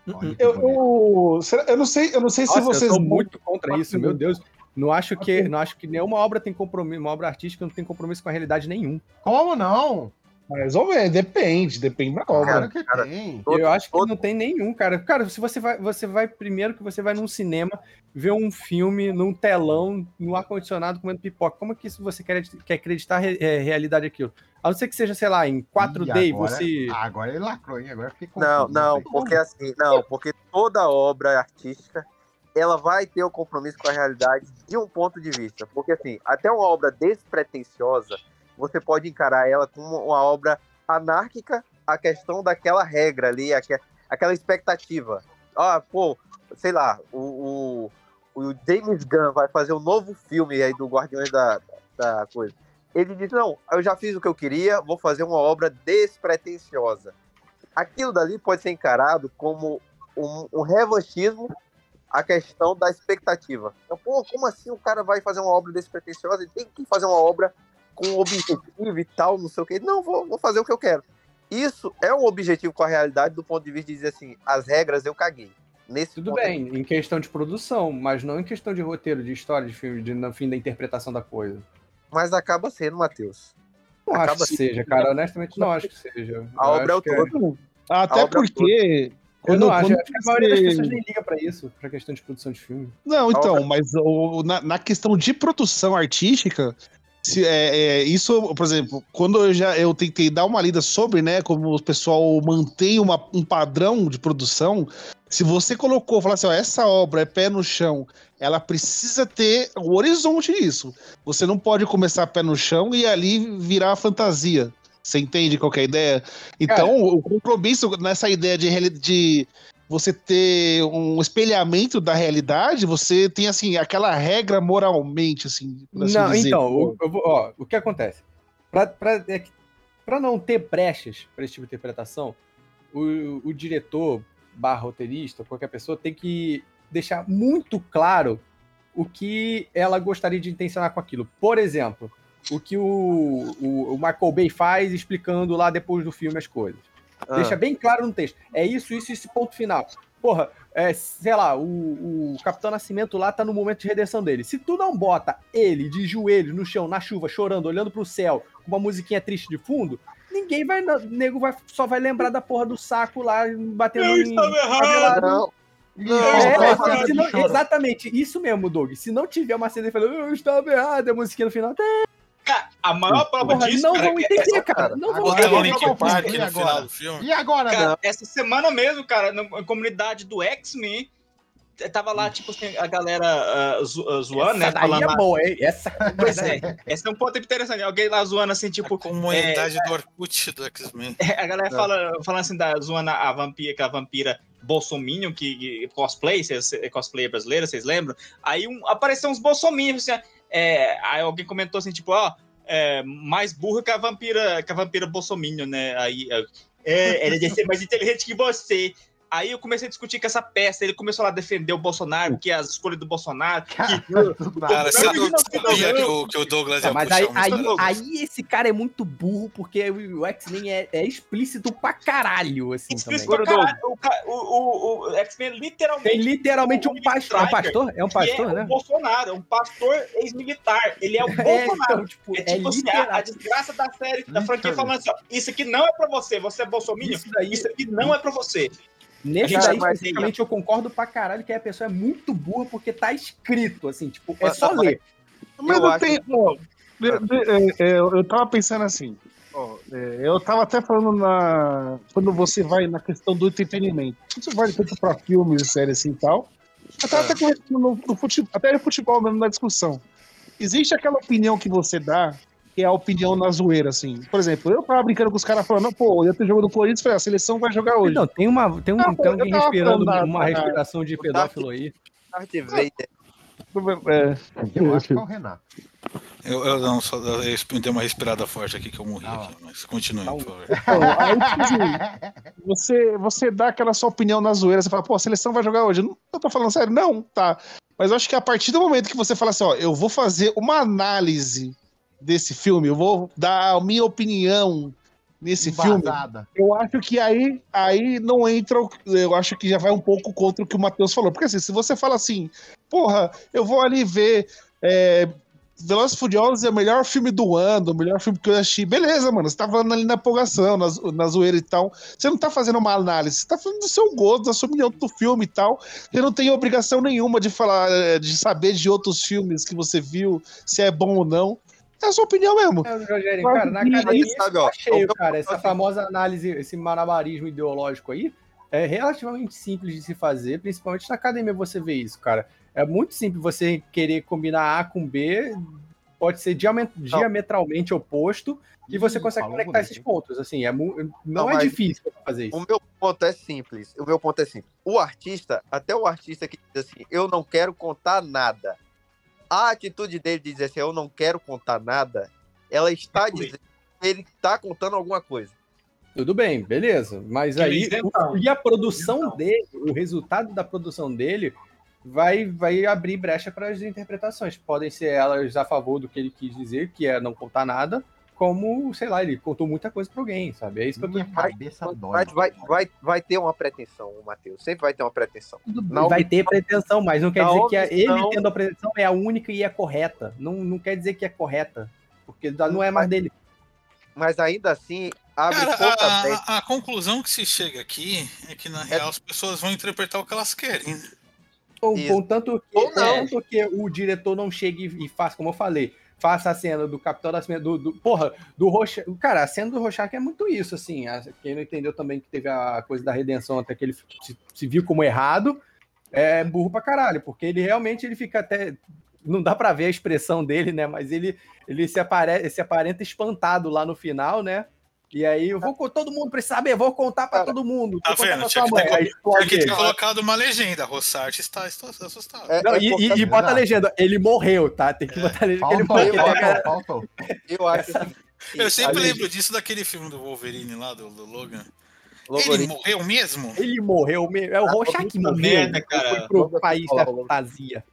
Uhum. Eu, eu, eu não sei, eu não sei se Nossa, vocês. eu sou muito contra isso, meu Nossa, Deus. Não acho que, não acho que nenhuma obra tem compromisso, uma obra artística não tem compromisso com a realidade nenhum. Como não? Mais ou menos, depende, depende da obra. Claro que cara, tem. Todo- eu acho que todo- não tem nenhum, cara. Cara, se você vai, você vai primeiro que você vai num cinema ver um filme num telão, no ar-condicionado comendo pipoca. Como é que isso você quer, quer acreditar re- é, realidade aquilo? A não ser que seja, sei lá, em 4D Ih, e agora- você. Ah, agora ele lacrou, hein? Agora eu fiquei Não, não, sei. porque assim, não, porque toda obra artística ela vai ter o compromisso com a realidade de um ponto de vista. Porque assim, até uma obra despretensiosa, você pode encarar ela como uma obra anárquica, a questão daquela regra ali, aque- aquela expectativa. Ah, pô, sei lá, o, o, o James Gunn vai fazer um novo filme aí do Guardiões da, da coisa. Ele diz, não, eu já fiz o que eu queria, vou fazer uma obra despretensiosa aquilo dali pode ser encarado como um, um revanchismo à questão da expectativa. Então, pô, como assim o cara vai fazer uma obra despretensiosa e tem que fazer uma obra com um objetivo e tal, não sei o que. Não, vou, vou fazer o que eu quero. Isso é um objetivo com a realidade do ponto de vista de dizer assim, as regras eu caguei. Nesse Tudo bem, em questão de produção, mas não em questão de roteiro, de história, de filme, de, no fim da interpretação da coisa. Mas acaba sendo, Matheus. Não Acaba acho que sendo. seja, cara. Honestamente, não acho que seja. A Eu obra é o que todo. Até obra porque. Eu não acho, quando acho que a maioria das pessoas nem liga pra isso, pra questão de produção de filme. Não, então, mas o- na, na questão de produção artística, se, é, é, isso, por exemplo, quando eu já eu tentei dar uma lida sobre, né, como o pessoal mantém uma- um padrão de produção, se você colocou, falar assim, ó, essa obra é pé no chão, ela precisa ter o horizonte disso. Você não pode começar pé no chão e ali virar fantasia. Você entende qual que é a ideia? Então, o compromisso nessa ideia de, de você ter um espelhamento da realidade, você tem assim aquela regra moralmente, assim. assim Não, dizer. então, o, ó, o que acontece? Pra, é não ter brechas pra esse tipo de interpretação, o, o diretor, barra roteirista, qualquer pessoa, tem que deixar muito claro o que ela gostaria de intencionar com aquilo. Por exemplo, o que o, o, o Michael Bay faz explicando lá depois do filme as coisas. Ah, Deixa bem claro no texto. É isso, isso, esse ponto final. Porra, é, sei lá, o, o Capitão Nascimento lá tá no momento de redenção dele. Se tu não bota ele de joelhos no chão, na chuva, chorando, olhando pro céu, com uma musiquinha triste de fundo, ninguém vai. O nego vai, só vai lembrar da porra do saco lá batendo Eu em. estava errado. Não, Não, É, vai é, não- exatamente, isso mesmo, Doug. Se não tiver uma cena falando, eu estava errado, a musiquinha no final, tá, Cara, a maior prova porra, disso, não cara, vão é- entender, cara. Não vão Agora, entender. Link agora, Park e no agora? final do filme. E agora, Cara, meu? essa semana mesmo, cara, na comunidade do X-Men, tava lá, tipo assim, a galera zo- ah, zoando, né? Essa daí Falando é lá- boa, hein? Essa [laughs] Pois é, esse é um ponto interessante. Alguém lá zoando assim, tipo, a comunidade do Orkut do X-Men. a galera fala, falando assim, da, zoando a vampira, que a vampira Bolsominion, que, que cosplay, cosplay brasileira, vocês lembram? Aí um, apareceu uns Bolsominions, assim, é, aí alguém comentou assim, tipo, ó, é, mais burra que a vampira, que a vampira Bolsominion, né? Aí, é, ela deve ser mais inteligente que você. Aí eu comecei a discutir com essa peça, ele começou lá a defender o Bolsonaro, que é as escolhas do Bolsonaro, que Cara, não, o não, sabia não. que o, que o Douglas É, ia mas puxar aí, um aí, aí esse cara é muito burro, porque o X-Men é, é explícito pra caralho, assim, também. explícito pra caralho. O, o, o, o X-Men literalmente Tem literalmente um pastor. É um pastor? É um pastor, é né? o Bolsonaro, é um pastor ex-militar. Ele é o É, Bolsonaro. então, tipo, É é tipo assim, a, a desgraça da série, da franquia falando assim, ó, isso aqui não é pra você, você é bolsominion, Isso daí, isso aqui não é pra você. Nesse daí especificamente, eu concordo pra caralho que a pessoa é muito burra porque tá escrito, assim, tipo, é só ler. Mas Eu não tem. ó, de- é, é, eu tava pensando assim. ó, é, eu tava até falando na. Quando você vai na questão do entretenimento. Quando você vai tanto pra filmes e séries assim e tal. Eu tava até conversando no, no futebol, até no futebol mesmo na discussão. Existe aquela opinião que você dá, que é a opinião na zoeira, assim. Por exemplo, eu tava brincando com os caras falando, pô, ia ter jogo do Corinthians, falei, a seleção vai jogar hoje. Não, tem, uma, tem, um, Não, tem alguém respirando uma da- respiração de pedófilo aí. Darth Vader. É, Eu acho que é o Renato. Eu, eu não, só eu dei uma respirada forte aqui que eu morri Ah, aqui, mas continue, Tá um- por favor. Então, aí, tipo você, você dá aquela sua opinião na zoeira, você fala, pô, a seleção vai jogar hoje. Eu não- Eu tô falando sério, não, tá. Mas eu acho que a partir do momento que você fala assim, ó, eu vou fazer uma análise desse filme, eu vou dar a minha opinião nesse filme, Embasada. eu acho que aí, aí não entra, eu acho que já vai um pouco contra o que o Matheus falou. Porque assim, se você fala assim, porra, eu vou ali ver é, Velozes e Furiosos é o melhor filme do ano, o melhor filme que eu assisti, beleza, mano, você tá falando ali na empolgação, na, na zoeira e tal, você não tá fazendo uma análise, você tá falando do seu gosto, da sua opinião do filme e tal, você não tem obrigação nenhuma de falar, é, de saber de outros filmes que você viu, se é bom ou não, é a sua opinião mesmo. É, Rogério, cara, na academia Aí, sabe, ó, tá cheio, eu- cara. Essa famosa análise, esse malabarismo ideológico aí, é relativamente simples de se fazer, principalmente na academia você vê isso, cara. É muito simples você querer combinar A com B, pode ser diamet- diametralmente oposto, e você Ih, consegue conectar bonito, esses hein? pontos. Assim, é não, Não, é difícil fazer isso. O meu ponto é simples. O meu ponto é simples. O artista, até o artista que diz assim, eu não quero contar nada. A atitude dele de dizer assim, eu não quero contar nada, ela está dizendo que ele está contando alguma coisa. Tudo bem, beleza. Mas aí, o- e a produção dele, o resultado da produção dele vai, vai abrir brecha para as interpretações. Podem ser elas a favor do que ele quis dizer, que é não contar nada, como, sei lá, ele contou muita coisa para alguém, sabe? É isso que eu tô Minha cabeça dói. Mas vai, vai, vai ter uma pretensão, Matheus. Sempre vai ter uma pretensão. Não, vai ter pretensão, mas não quer dizer que a- ele tendo a pretensão é a única e é correta. Não, não quer dizer que é correta, porque não é mais dele. Mas ainda assim, abre Cara, a, a- a conclusão que se chega aqui é que, na real, as pessoas vão interpretar o que elas querem. né? Ou, contanto que, Ou não. contanto que o diretor não chegue e faça, como eu falei, faça a cena do Capitão da Cimento, do, do porra, do Rocha. Cara, a cena do Rorschach é muito isso, assim. a- Quem não entendeu também que teve a coisa da redenção até que ele se, se viu como errado, é burro pra caralho, porque ele realmente ele fica até. Não dá pra ver a expressão dele, né? Mas ele, ele se, apare, se aparenta espantado lá no final, né? E aí eu vou com todo mundo precisa saber, vou contar pra Cara, todo mundo. Tá vendo? Tinha que ter mãe. Aí explode Porque ele. tinha colocado uma legenda. Rossart está, está assustado. É, Não, é e, e- e bota a legenda, ele morreu, tá? Tem que botar a legenda que ele morreu. Faltou, tem a- faltou, faltou. eu acho assim, Eu sempre a lembro disso daquele filme do Wolverine lá, do, do Logan. Ele morreu mesmo? Ele morreu mesmo. É o Ah, Rorschach que morreu. merda, cara. Foi pro país falar da fantasia.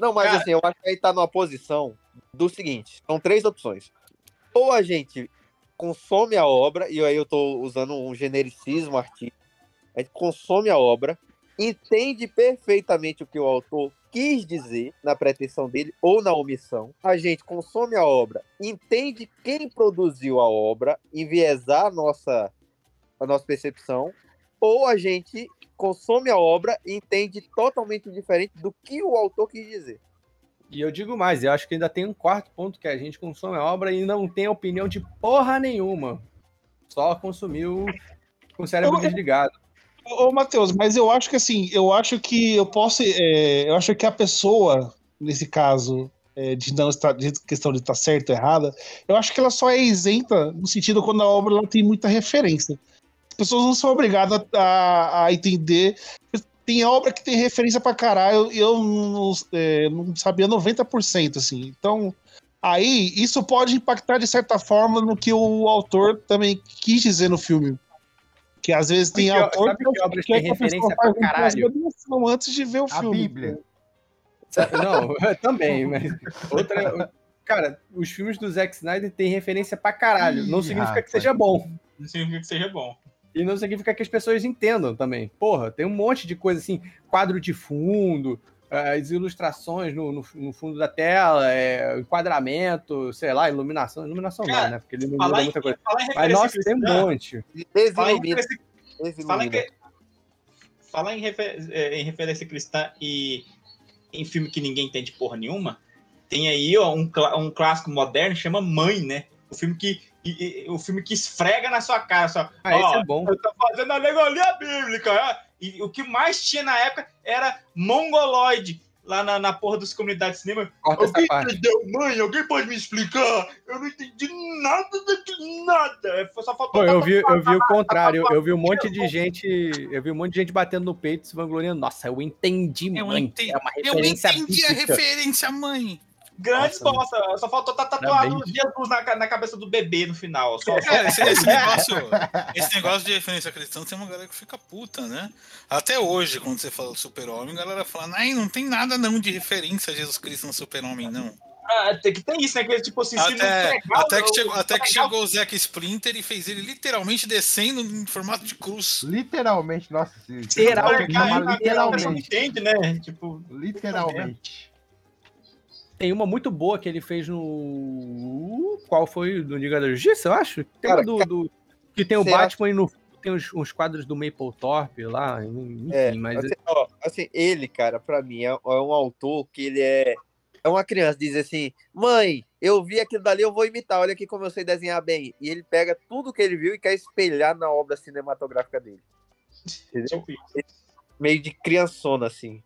Não, mas Cara- assim, eu acho que aí tá numa posição do seguinte: são três opções. Ou a gente consome a obra, e aí eu tô usando um genericismo artístico, a gente consome a obra, entende perfeitamente o que o autor quis dizer na pretensão dele ou na omissão. A gente consome a obra, entende quem produziu a obra, enviesar a nossa, a nossa percepção, ou a gente consome a obra e entende totalmente diferente do que o autor quis dizer. E eu digo mais, eu acho que ainda tem um quarto ponto que a gente consome a obra e não tem opinião de porra nenhuma. Só consumiu com o cérebro Eu- desligado. Ô, ô, Matheus, mas eu acho que assim, eu acho que eu posso. é, eu acho que a pessoa, nesse caso, é, de não estar de questão de estar certa ou errada, eu acho que ela só é isenta no sentido quando a obra ela tem muita referência. As pessoas não são obrigadas a, a entender. Tem obra que tem referência pra caralho, e eu não, é, não sabia 90%, assim. Então, aí, isso pode impactar de certa forma no que o autor também quis dizer no filme. Que às vezes tem Sabe que- autor sabe que obras que a pessoa referência pra caralho? antes de ver o A filme. Bíblia. Não, [laughs] também, mas outra. Cara, os filmes do Zack Snyder têm referência pra caralho. Não Ih, significa que rapaz. seja bom. Não significa que seja bom. E não significa que as pessoas entendam também. Porra, tem um monte de coisa assim, quadro de fundo, as ilustrações no, no- no fundo da tela, é, enquadramento, sei lá, iluminação. Iluminação Cara, não, né? Porque ele ilumina Falar em, muita coisa. falar Mas, nossa, tem um monte. falar em Desilumina. referência Fala em, falar em, refer- eh, em referência cristã e em filme que ninguém entende porra nenhuma, tem aí ó, um, um clássico moderno chama Mãe, né? O filme que, e- e- o filme que esfrega na sua cara. Só, Ah, esse ó, é bom. eu tô fazendo a alegoria bíblica. ó. E o que mais tinha na época era mongoloide. Lá na, na porra dos comunidades de cinema. Corta essa Alguém parte. entendeu, mãe? Alguém pode me explicar? Eu não entendi nada daquilo, nada. Só faltou Pô, eu vi, eu vi o contrário. Eu, eu vi um monte de gente. Eu vi um monte de gente batendo no peito, se vangloriando. Nossa, eu entendi, Eu mãe. entendi. É uma Eu referência entendi a referência, mãe. Grandes Nossa, bosta. Só faltou estar tatuado Parabéns. Jesus na, na cabeça do bebê no final. Só, só- Cara, esse, esse [laughs] negócio, esse negócio de referência cristã tem uma galera que fica puta, né? Até hoje, quando você fala do super-homem, a galera fala, ai, não tem nada não de referência a Jesus Cristo no super-homem, não. Ah, tem que ter isso, né? Que tipo assim, Até, pegar até, que chegou, até que chegou o Zack Splinter e fez ele literalmente descendo em formato de cruz. Literalmente, nossa. Literalmente. tem que chamar a pessoa não literalmente. entende, né? Tipo, Literalmente. Tem uma muito boa que ele fez no. Qual foi? Do Liga da Justiça, eu acho? Tem Cara, uma do, do- Que tem o Batman e no. Tem uns, uns quadros do Mapplethorpe lá, enfim, É, mas. assim, ó, assim, ele, cara, pra mim, é, é um autor que ele é. É uma criança, diz assim: mãe, eu vi aquilo dali, eu vou imitar, olha aqui como eu sei desenhar bem. E ele pega tudo que ele viu e quer espelhar na obra cinematográfica dele. [laughs] Entendeu? tipo isso. Meio de criançona, assim.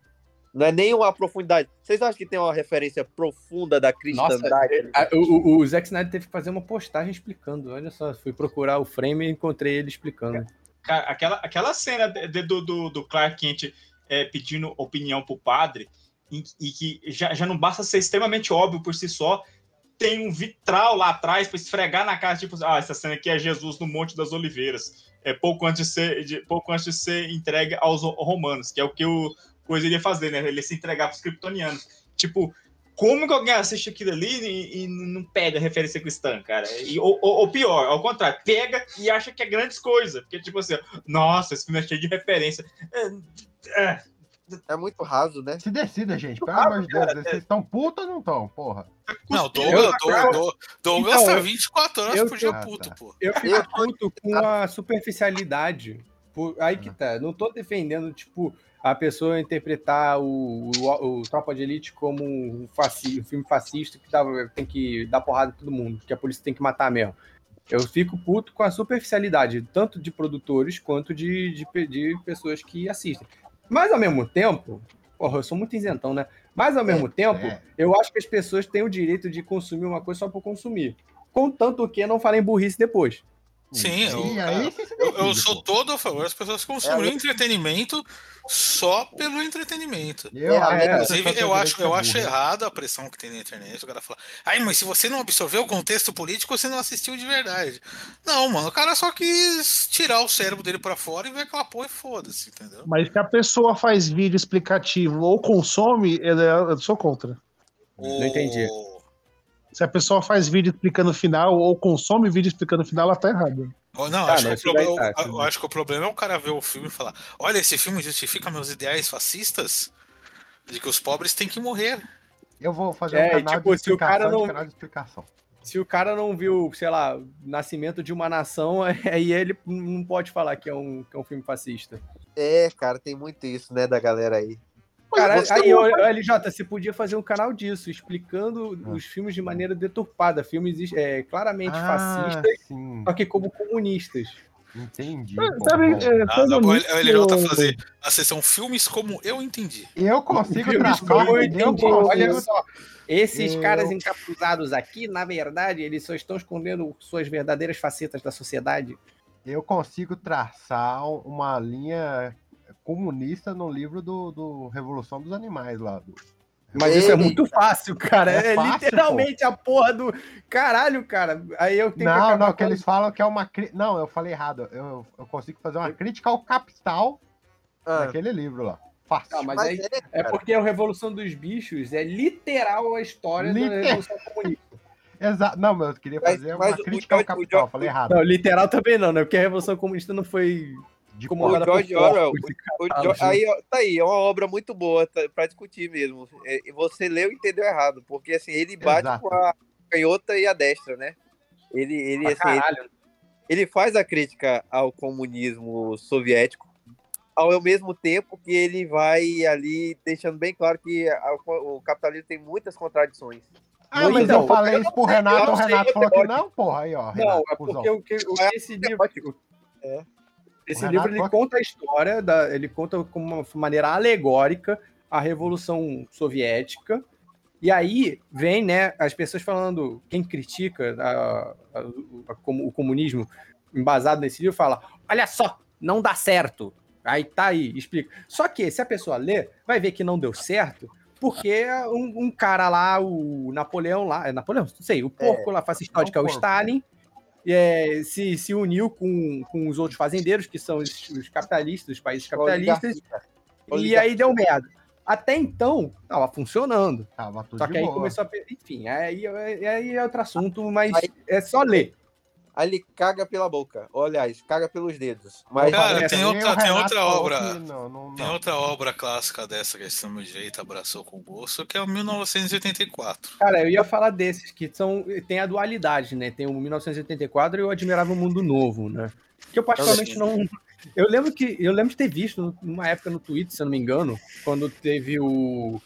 Não é nem uma profundidade. Vocês acham que tem uma referência profunda da Nossa, cristandade? a- o, o, o Zack Snyder teve que fazer uma postagem explicando. Olha só, fui procurar o frame e encontrei ele explicando. Cara, aquela, aquela cena de- de- do, do, do Clark Kent é, pedindo opinião pro padre, e, e que já, já não basta ser extremamente óbvio por si só, tem um vitral lá atrás para esfregar na cara, tipo, ah, essa cena aqui é Jesus no Monte das Oliveiras. É pouco antes de ser, de- pouco antes de ser entregue aos romanos, que é o que o, coisa ele ia fazer, né? Ele ia se entregar pros kryptonianos. Tipo, como que alguém assiste aquilo ali e, e não pega referência cristã, cara? E, ou, ou- ou pior, ao contrário, pega e acha que é grandes coisas. Porque, tipo assim, nossa, esse filme é cheio de referência. É, é, É muito raso, né? Se decida, gente. Pelo amor de Deus. Vocês estão putos ou não estão, porra? Não, Douglas, Eu- Douglas, Então, tá 24 horas eu- por dia puto, tá. pô. Eu fico puto com a superficialidade. Por- Aí que tá. Não tô defendendo, tipo, a pessoa interpretar o, o, o Tropa de Elite como um, faci, um filme fascista que dá, tem que dar porrada em todo mundo, que a polícia tem que matar mesmo. Eu fico puto com a superficialidade, tanto de produtores quanto de, de, de pessoas que assistem. Mas ao mesmo tempo, porra, eu sou muito isentão, né? Mas ao mesmo tempo, É. eu acho que as pessoas têm o direito de consumir uma coisa só por consumir. Contanto que não falem burrice depois. Sim, eu, E se eu, eu sou todo a favor das pessoas consumirem entretenimento só pelo entretenimento. Eu, É, é, Inclusive, tem eu acho, eu acho errado a pressão que tem na internet. O cara fala, ai, mas se você não absorveu o contexto político, você não assistiu de verdade. Não, mano, o cara só quis tirar o cérebro dele pra fora e ver aquela porra e foda-se, entendeu? Mas se a pessoa faz vídeo explicativo ou consome, eu, eu sou contra. O- Não entendi. Se a pessoa faz vídeo explicando o final ou consome vídeo explicando o final, ela tá errada. Oh, Não, Ah, acho, não, que o isso daí problema, tá, eu- eu acho que o problema é o cara ver o filme e falar: olha, esse filme justifica meus ideais fascistas de que os pobres têm que morrer. Eu vou fazer É, um canal tipo, de se o cara explicação, de não- canal de explicação. Se o cara não viu, sei lá, Nascimento de uma Nação, [laughs] aí ele não pode falar que é um, que é um filme fascista. É, cara, tem muito isso, né, da galera aí. Cara, aí, não- LJ, você podia fazer um canal disso, explicando Ah. os filmes de maneira deturpada, filmes é, claramente Ah, fascistas, sim. só que como comunistas. Entendi. Ah, Sabe, é, Ah, falando não, o nisso, LJ fazer a sessão filmes como eu entendi. Eu consigo Filmes traçar como eu entendi. Olha só, esses Eu- caras encapuzados aqui, na verdade, eles só estão escondendo suas verdadeiras facetas da sociedade. eu consigo traçar uma linha comunista no livro do, do Revolução dos Animais lá. Do... Mas isso é muito fácil, cara. É É, fácil, literalmente a porra do. Caralho, cara. Aí eu tenho que Não, acabar não, que eles falam que é uma. Não, eu falei errado. Eu, eu consigo fazer uma crítica ao capital Ah, naquele livro lá. Fácil. Não, mas mas aí é, é porque a Revolução dos Bichos é literal a história da Liter- Revolução Comunista. [laughs] Exato. Não, mas eu queria Mas- fazer mas uma o crítica ao o capital. George- Falei errado. Não, literal também não, né? Porque a Revolução Comunista não foi De comandada O George Orwell, aí, tá aí, é uma obra muito boa tá, pra discutir mesmo. É, e você leu e entendeu errado, porque assim, ele bate Exato. com a canhota e a destra, né? Ele, ele, Pra assim, ele, ele faz a crítica ao comunismo soviético, ao mesmo tempo que ele vai ali deixando bem claro que a- o capitalismo tem muitas contradições. Ah, mas Então, eu falei eu isso não pro Renato, não o Renato falou que não, porra. Aí, ó. Não, Renato, é cuzão. porque o que, o que É, esse é. É. Esse livro ele conta a história, da, ele conta com uma maneira alegórica a Revolução Soviética. E aí vem, né, as pessoas falando, quem critica a- a- a- como- o comunismo embasado nesse livro fala: olha só, não dá certo. Aí tá aí, explica. Só que se a pessoa ler, vai ver que não deu certo, porque um, um cara lá, o Napoleão lá, é Napoleão? Não sei, o porco lá fascista, é o que é o. Stalin, é, se, se uniu com, com os outros fazendeiros, que são os, os capitalistas, os países capitalistas, e aí deu merda. Até então, tava funcionando. Tava tudo Só que aí boa. começou a. Enfim, aí, aí é outro assunto, mas Aí- é só ler. Aí ele caga pela boca. Ou, aliás, caga pelos dedos. Mas Cara, tem assim, outra- tem outra obra. que Não, não, Tem não. outra obra clássica dessa que a extrema-direita abraçou com gosto, que é o 1984. Cara, eu ia falar desses, que são. Tem a dualidade, né? Tem o 1984 e o Admirável Mundo Novo, né? Que eu particularmente não. Eu lembro que. Eu lembro de ter visto numa época no Twitter, se eu não me engano, quando teve o.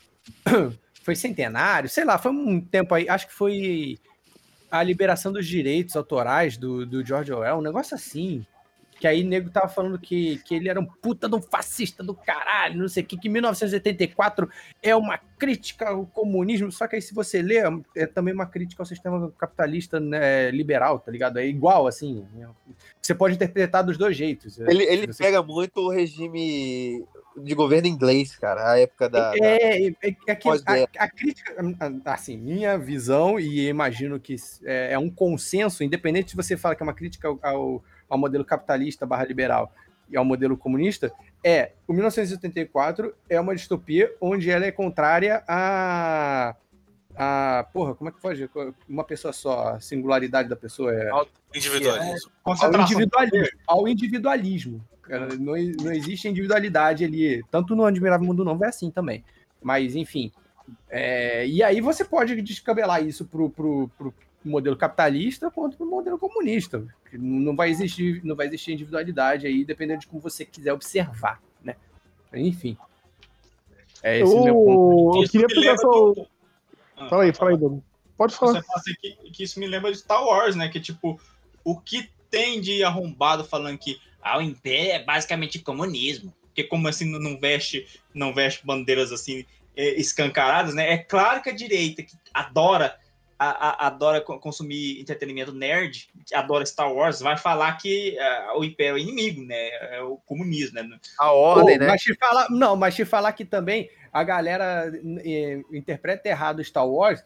[clears throat] Foi centenário, sei lá, foi um tempo aí, acho que foi a liberação dos direitos autorais do, do George Orwell, um negócio assim. Que aí o nego tava falando que, que ele era um puta de um fascista do caralho, não sei o que, que 1984 é uma crítica ao comunismo, só que aí se você lê, é também uma crítica ao sistema capitalista né, liberal, tá ligado? É igual, assim. né? Você pode interpretar dos dois jeitos. ele, ele Se você- pega muito o regime de governo inglês, cara. A época da. É, é, é, é que a, a crítica, assim, minha visão, e imagino que é, é um consenso, independente se você fala que é uma crítica ao, ao, modelo capitalista barra liberal, e ao modelo comunista, é o 1984 é uma distopia onde ela é contrária a. a porra, como é que pode? Uma pessoa só, a singularidade da pessoa é. Individualismo. Ao individualismo. Ao individualismo. Cara, Não, não existe individualidade ali. Tanto no Admirável Mundo Novo é assim também. Mas, enfim. é, e aí você pode descabelar isso pro, pro, pro modelo capitalista quanto pro modelo comunista. Que Não vai existir, não vai existir individualidade aí, dependendo de como você quiser observar, né? Enfim. É esse o meu ponto. Eu, eu queria pegar só. do- Ah, Fala aí, fala aí, Bruno. Pode falar. Você fala assim que, que isso me lembra de Star Wars, né? Que tipo, o que tem de arrombado falando que ah, o Império é basicamente comunismo. Porque como assim não- não veste, não veste bandeiras assim eh, escancaradas, né? É claro que a direita que adora a- a- adora co- consumir entretenimento nerd, que adora Star Wars, vai falar que ah, o Império é inimigo, né? É o comunismo, né? A ordem, Pô, né? Mas te falar, não, mas te falar que também a galera eh, interpreta errado Star Wars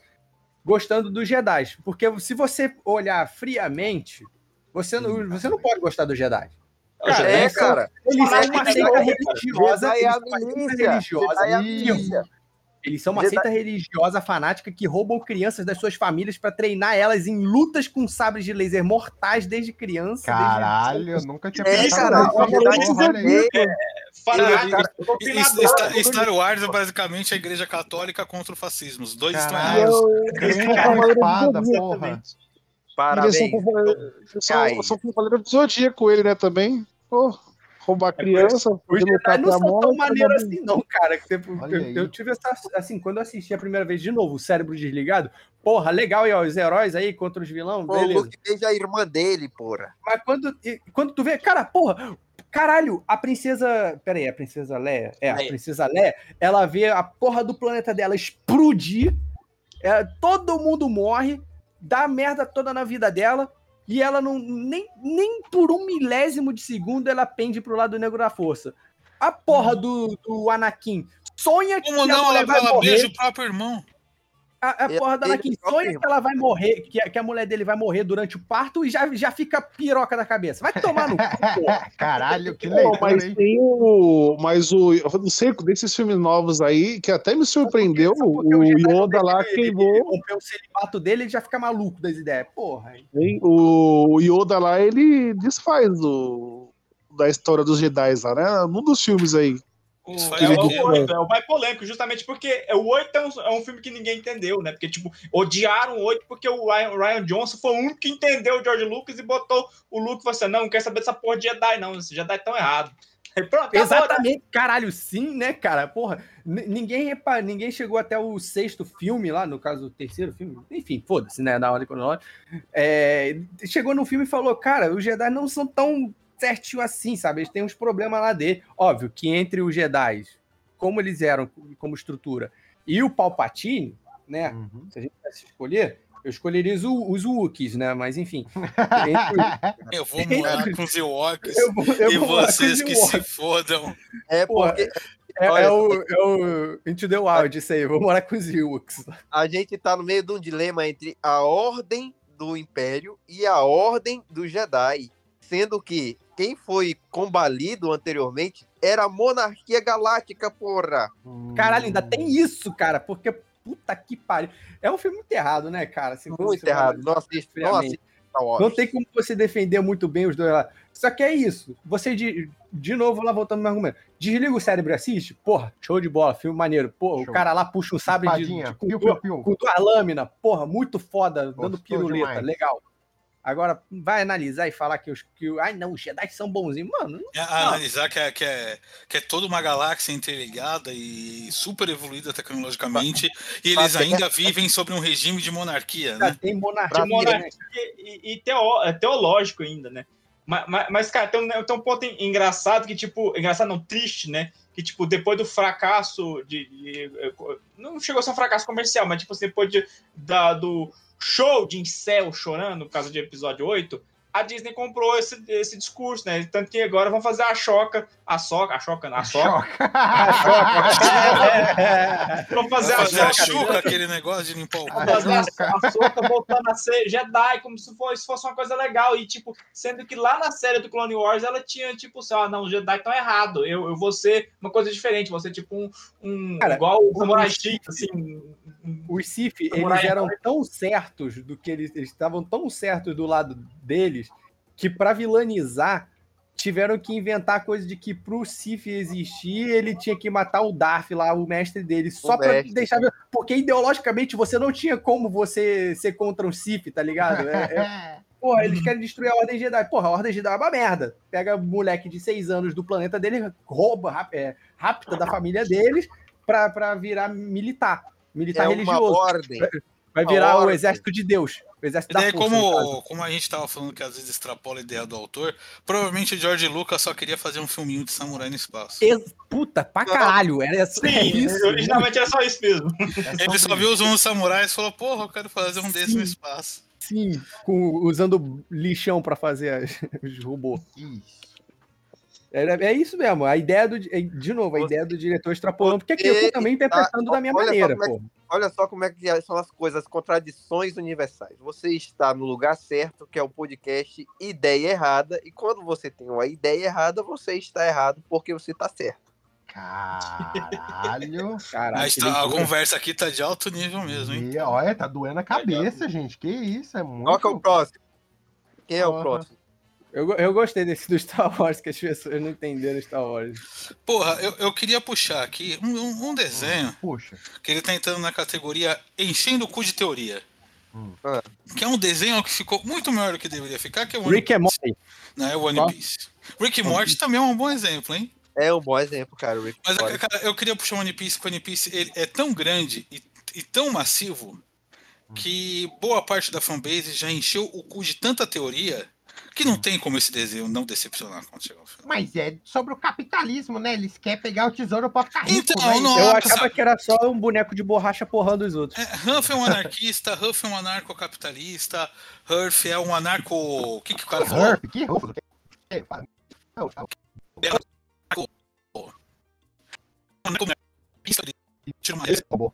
gostando dos Jedi. Porque se você olhar friamente, você não, você não pode gostar dos Jedi. Cara, é, eles são- cara. Eles são É uma que seita não, religiosa. Jedi é a são uma seita milícia. religiosa. Jedi é a milícia. Eles são uma Jedi- seita religiosa fanática que roubam crianças das suas famílias para treinar elas em lutas com sabres de laser mortais desde criança. Caralho, eu nunca tinha É, pensado cara, nisso. doutrinador, E- Star, Wars é basicamente a igreja católica contra o fascismo. Os dois estão Caralho. errados. Espada, Zodíaco porra. também. Parabéns. Cai. são, são Cavaleiros do Zodíaco, ele, né, também. Pô, roubar por criança, Os fazer Jedi lutar não são tão morte, maneiros fazer- assim, não, cara. que Olha Eu, eu tive essa. Assim, quando eu assisti a primeira vez de novo, o cérebro desligado, porra, legal, e ó, os heróis aí contra os vilões, Pô, o. Luke beija a irmã dele, porra. Mas quando, quando tu vê, cara, porra, caralho, a princesa. Pera aí, a princesa Leia? É, a princesa Leia, ela vê a porra do planeta dela explodir, é, todo mundo morre, dá merda toda na vida dela. E ela não. Nem, nem por um milésimo de segundo ela pende pro lado negro da força. A porra do, do Anakin sonha que Como a não? Ela, ela beija o próprio irmão. A, a porra da Anakin sonha que ela vai morrer, que a, que a mulher dele vai morrer durante o parto e já, já fica piroca na cabeça. Vai tomar no cu. [laughs] Caralho, que leitura, mas hein? tem o. Mas o. Eu não sei, desses filmes novos aí, que até me surpreendeu, porque o Yoda lá deixa ele- ele queimou. romper o celibato dele, ele já fica maluco das ideias. Porra. hein? hein? O Yoda lá, ele desfaz o. Da história dos Jedi lá, né? Num dos filmes aí. Isso É, o- sentido. o oito, é o mais polêmico, justamente porque o 8 é um, é um filme que ninguém entendeu, né? Porque, tipo, odiaram o 8 porque o Ryan, o Ryan Johnson foi o único que entendeu o George Lucas e botou o Luke e falou assim: não, não quer saber dessa porra de Jedi, não. Esses Jedi estão errados. Aí pronto, né? Exatamente, caralho, sim, né, cara? Porra, ninguém repa- ninguém chegou até o sexto filme lá, no caso, o terceiro filme, enfim, foda-se, né, na ordem cronológica. É, chegou no filme e falou, cara, os Jedi não são tão certinho assim, sabe? Eles têm uns problemas lá dele. Óbvio que entre os Jedi, como eles eram como estrutura, e o Palpatine, né, Uhum. se a gente tivesse escolher, eu escolheria os, os Wookiees, né, mas enfim. Entre- Eu vou morar com os Ewoks eu vou- eu e vou vocês que se fodam. É porque É, Olha, é o, é o Into the Wild, isso aí. Vou morar com os Ewoks. a gente tá no meio de um dilema entre a ordem do Império e a ordem do Jedi. Sendo que quem foi combalido anteriormente era a monarquia galáctica, porra. Caralho, ainda tem isso, cara, porque puta que pariu. É um filme muito errado, né, cara? Assim, Muito errado. Não assiste, não assiste. Não tem como você defender muito bem os dois lá. Só que é isso. Você, de, de novo, lá voltando no argumento. Desliga o cérebro e assiste. Porra, show de bola, filme maneiro. Pô, Show. o cara lá puxa um sabre de, Espadinha. de, com, Piu, piu, piu. com duas lâminas. Porra, muito foda, dando Gostou piruleta. demais. Legal. Agora, vai analisar e falar que os. Que, ai, não, os Jedi são bonzinhos. Mano, não É, analisar que é, que, é, que é toda uma galáxia interligada e super evoluída tecnologicamente, e eles Pra- ainda vivem sobre um regime de monarquia, né? tem monarquia. De monarquia né? e, e teo- é teológico ainda, né? Mas, mas, mas, cara, tem um, tem um ponto engraçado que, tipo, engraçado não, triste, né? Que, tipo, depois do fracasso de. de- não chegou a ser um fracasso comercial, mas, tipo, assim, depois de, da, do show de incel chorando por causa de episódio 8, a Disney comprou esse, esse discurso, né? Tanto que agora vão fazer a choca, a soca, a choca, não, a soca. [laughs] Vão fazer a Fazer a choca. chuca, aquele negócio de limpar o Vão fazer a, a soca voltando a ser Jedi, como se fosse, fosse uma coisa legal. E, tipo, sendo que lá na série do Clone Wars ela tinha, tipo, assim, ah, não, os Jedi estão errados. Eu, eu vou ser uma coisa diferente, vou ser tipo um. um Cara, igual o Samurai assim. Os Sith, eles eram tão certos do que eles eles estavam tão certos do lado deles que pra vilanizar tiveram que inventar coisa de que pro Sith existir ele tinha que matar o Darth lá, o mestre dele, só pra mestre. deixar porque ideologicamente você não tinha como você ser contra um Sith, tá ligado? É, é- [laughs] Porra, eles querem destruir a Ordem Jedi. Porra, a Ordem Jedi é uma merda. Pega moleque de seis anos do planeta dele, rouba, rap- é, rapta da família deles pra, pra virar militar. Militar É uma religioso. ordem. [laughs] Vai virar o ordem. exército de Deus. O exército E da daí, força, no caso. como, como a gente tava falando que às vezes extrapola a ideia do autor, provavelmente o George Lucas só queria fazer um filminho de samurai no espaço. Ex- Puta, pra caralho. Era Sim, é isso. originalmente era só isso mesmo. Ele só viu os 11 samurais e falou, porra, eu quero fazer um desse no espaço. Sim, com- usando lixão pra fazer as- [laughs] os robôs. Isso. É, é isso mesmo. A ideia do. é, De novo, a Você- ideia do diretor extrapolando, porque aqui eu tô também interpretando da minha maneira, é pô. Olha só como é que são as coisas, as contradições universais. Você está no lugar certo, que é o podcast Ideia Errada, e quando você tem uma ideia errada, você está errado porque você está certo. Caralho. [laughs] Caralho, Mas tá- a conversa aqui tá de alto nível mesmo, hein? E, olha, tá doendo a cabeça, gente. Que isso, é muito. Qual que é o próximo? Quem é o próximo? Eu, eu gostei desse do Star Wars, que as pessoas não entenderam Star Wars. Porra, eu, eu queria puxar aqui um, um- um desenho Puxa. que ele tá entrando na categoria Enchendo o cu de teoria. Hum. Ah. Que é um desenho que ficou muito maior do que deveria ficar, que é o One Rick and Morty. Não, é o One? Piece. Rick e Morty também é um bom exemplo, hein? É um bom exemplo, cara. Rick Mas, Morty. cara, eu queria puxar o One Piece, porque o One Piece ele é tão grande e, e tão massivo que boa parte da fanbase já encheu o cu de tanta teoria que não tem como esse desenho não decepcionar quando chegar ao final. Mas é sobre o capitalismo, né? Eles querem pegar o tesouro pra ficar rico, Então, né? não- Eu achava que era só um boneco de borracha porrando os outros. É, Huff é um anarquista, Huff é um anarcocapitalista, Huff é um anarco. O que, que o cara falou? Herp, que roubo. É, tira uma Robô.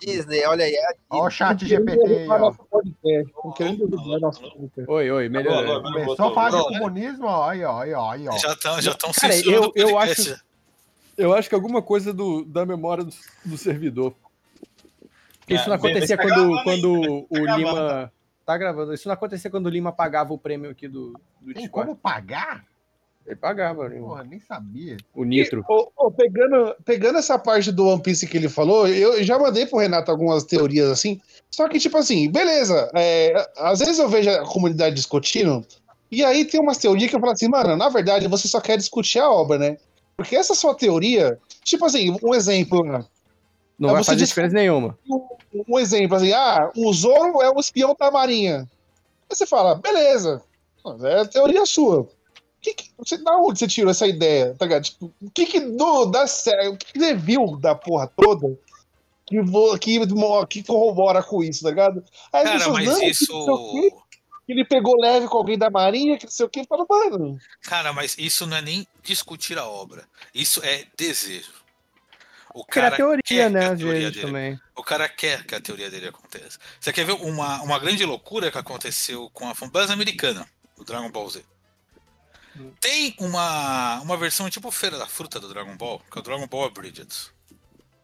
Disney, olha aí. é a Ó o chat GPT aí, ó. Querendo nosso podcast. Oi, oi, melhorou. Começou a falar de comunismo, ó, aí, ó, aí, ó, aí, ó. Já estão já tão Cara, eu- eu acho- Eu acho que alguma coisa do, da memória do, do servidor. Isso É, não acontecia tá quando, quando o gravando. Lima. Tá gravando. Isso não acontecia quando o Lima pagava o prêmio aqui do, do Tem como pagar? Ele pagava. Porra, nem sabia. O Nitro. Ô, ô, pegando, pegando essa parte do One Piece que ele falou, eu já mandei pro Renato algumas teorias assim. Só que, tipo assim, beleza. é, às vezes eu vejo a comunidade discutindo, e aí tem umas teorias que eu falo assim, mano, na verdade você só quer discutir a obra, né? Porque essa sua teoria, tipo assim, um exemplo, né? Não Mas vai você fazer diferença nenhuma. um exemplo assim, ah, o Zoro é o espião da marinha. Aí você fala, beleza, é a teoria sua. Que que, você, da onde você tirou essa ideia? Tá ligado? Tipo, o que que do, da série, o que, que você viu da porra toda que, vo, que, que corrobora com isso, tá ligado? Aí Cara, pessoas, mas que isso. que ele pegou leve com alguém da marinha, que não sei o que, fala, mano, Cara, mas isso não é nem discutir a obra. Isso é desejo. O cara teoria, quer que né, a às teoria dele- também. O cara quer que a teoria dele aconteça. Você quer ver uma, uma grande loucura que aconteceu com a fanbase americana, o Dragon Ball Z? Tem uma, uma versão tipo Feira da Fruta do Dragon Ball, que é o Dragon Ball Abridged.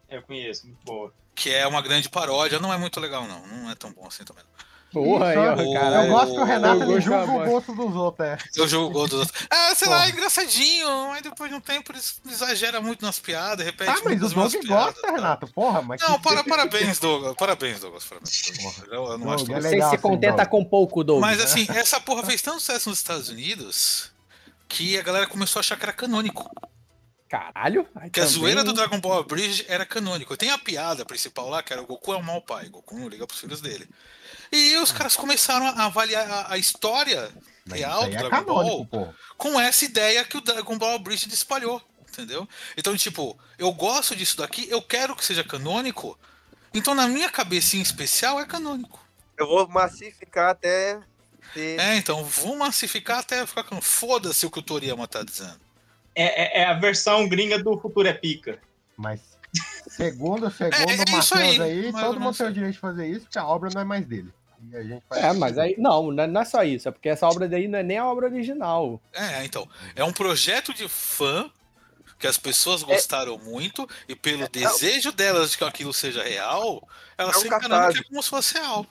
Eu conheço, muito boa. Que é uma grande paródia, não é muito legal, não. Não é tão bom assim também. Porra, aí, ó, caralho. Eu gosto que o Renato Eu ele gosto julga o gosto dos outros, é. Eu jogo o dos outros. Ah, sei lá, Porra. é engraçadinho, mas depois de um tempo eles exagera muito nas piadas, repete Ah, mas muito o as mesmas Doug piadas, gosta, tá? Renato. Porra, mas. Não, que- para, parabéns, Douglas. Parabéns, Douglas. Parabéns. Eu, eu não acho Doug, é tudo Você legal se assim, contenta Doug. com pouco, Doug. Mas assim, [laughs] essa porra fez tanto sucesso nos Estados Unidos que a galera começou a achar que era canônico. Caralho. aí Que a também- zoeira do Dragon Ball Bridge era canônico. Tem a piada principal lá, que era o Goku é um mau pai. Goku não liga pros filhos dele. E os caras começaram a avaliar a, a história Mas real do é Dragon canônico, Ball pô. com essa ideia que o Dragon Ball Bridge espalhou. Entendeu? Então, tipo, eu gosto disso daqui, eu quero que seja canônico. Então, na minha cabecinha especial, é canônico. Eu vou massificar até É, então, vou massificar até ficar com. Foda-se o que o Toriyama tá dizendo. É, é- é a versão gringa do Futuro é Pica. Mas, segundo, segundo [laughs] É, é Matheus aí, aí, todo mundo tem o isso. direito de fazer isso, porque a obra não é mais dele. E a gente faz É, mas aí. Não, não é- não é só isso. É porque essa obra daí não é nem a obra original. É, então. É um projeto de fã que as pessoas gostaram muito e pelo desejo delas de que aquilo seja real, elas É um se cartaz. que é como se fosse real.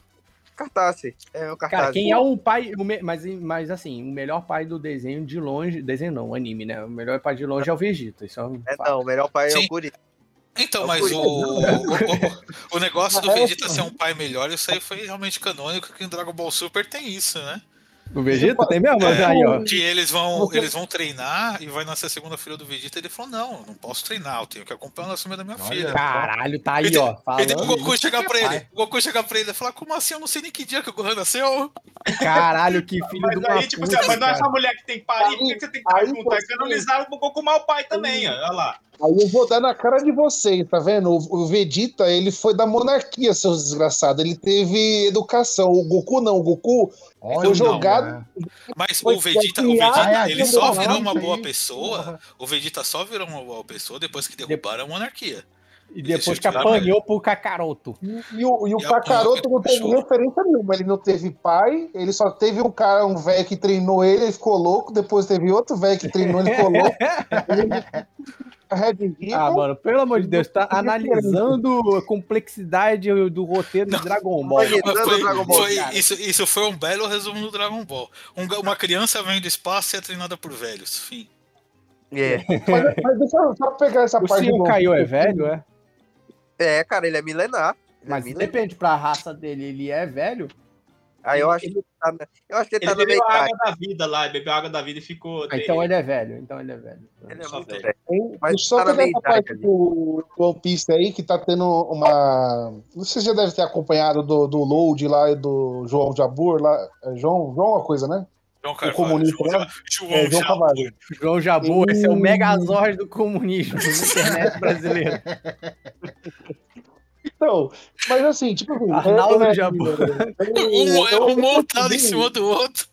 Cartaz. É o cartaz. Cara, quem é o pai. o me- mas, mas assim, o melhor pai do desenho de longe. Desenho não, anime, né? O melhor pai de longe é o Vegeta. Isso é um É, não, o melhor pai é Sim. o Curi. Então, É o mas o, o, o- o negócio do Vegeta ser um pai melhor, isso aí foi realmente canônico, que em Dragon Ball Super tem isso, né? O Vegeta tem mesmo? É, aí, ó. Que eles vão, eles vão treinar e vai nascer a segunda filha do Vegeta. Ele falou: Não, eu não posso treinar, eu tenho que acompanhar o nascimento da minha Olha. filha. Caralho, tá aí, E tem- ó. E daí o. Goku chegar pra ele, o Goku chegar pra ele e falar: Como assim? Eu não sei nem que dia que o Gohan nasceu. Caralho, que filho Mas do aí, tipo puta, mas não é essa mulher que tem que parir, por que você tem que Aí juntar? você- Canonizaram o Goku mal pai também, ó. olha lá. Aí eu vou dar na cara de vocês, tá vendo? O, Vegeta, ele foi da monarquia, seus desgraçados. Ele teve educação. O Goku não. O Goku Olha, foi jogado. né? Mas Foi o Vegeta, o Vegeta ele só virou uma boa pessoa. O Vegeta só virou uma boa pessoa depois que derrubaram a monarquia. E depois que apanhou pro Kakaroto. E o, e o E Kakaroto não teve referência nenhuma. Ele não teve pai, ele só teve um cara, um velho que treinou ele, ele ficou louco. Depois teve outro velho que treinou ele, ficou louco. [laughs] Red. Ah, mano, pelo amor de Deus, tá analisando a complexidade do roteiro de Dragon Ball. Foi- Dragon Ball, foi- isso, isso foi um belo resumo do Dragon Ball. Um uma criança vem do espaço e é treinada por velhos. Fim. É. Mas, mas deixa eu só pegar essa O parte. Do- Caiu é velho, é? é, cara, ele é milenar. Ele é Mas milenar. depende pra raça dele, ele é velho? Aí eu acho que ele tá na, eu acho que ele Ele tá na bebeu água da vida lá, ele bebeu a água da vida e ficou. Ah, então ele é velho, então ele é velho. Ele é muito velho. velho. Mas só tá na meia-idade parte do do One Piece aí, que tá tendo uma. Você já deve ter acompanhado do, do load lá e do João Jabur lá. É João, João uma coisa, né? João comunista João, lá? João, É, João Jabur. Carvalho. João Jabu, esse é o. Megazord do comunismo, da internet brasileira. [laughs] Então, mas assim, tipo assim. Arnaldo é- é- Jabur. [laughs] Um, é um montado em cima do outro.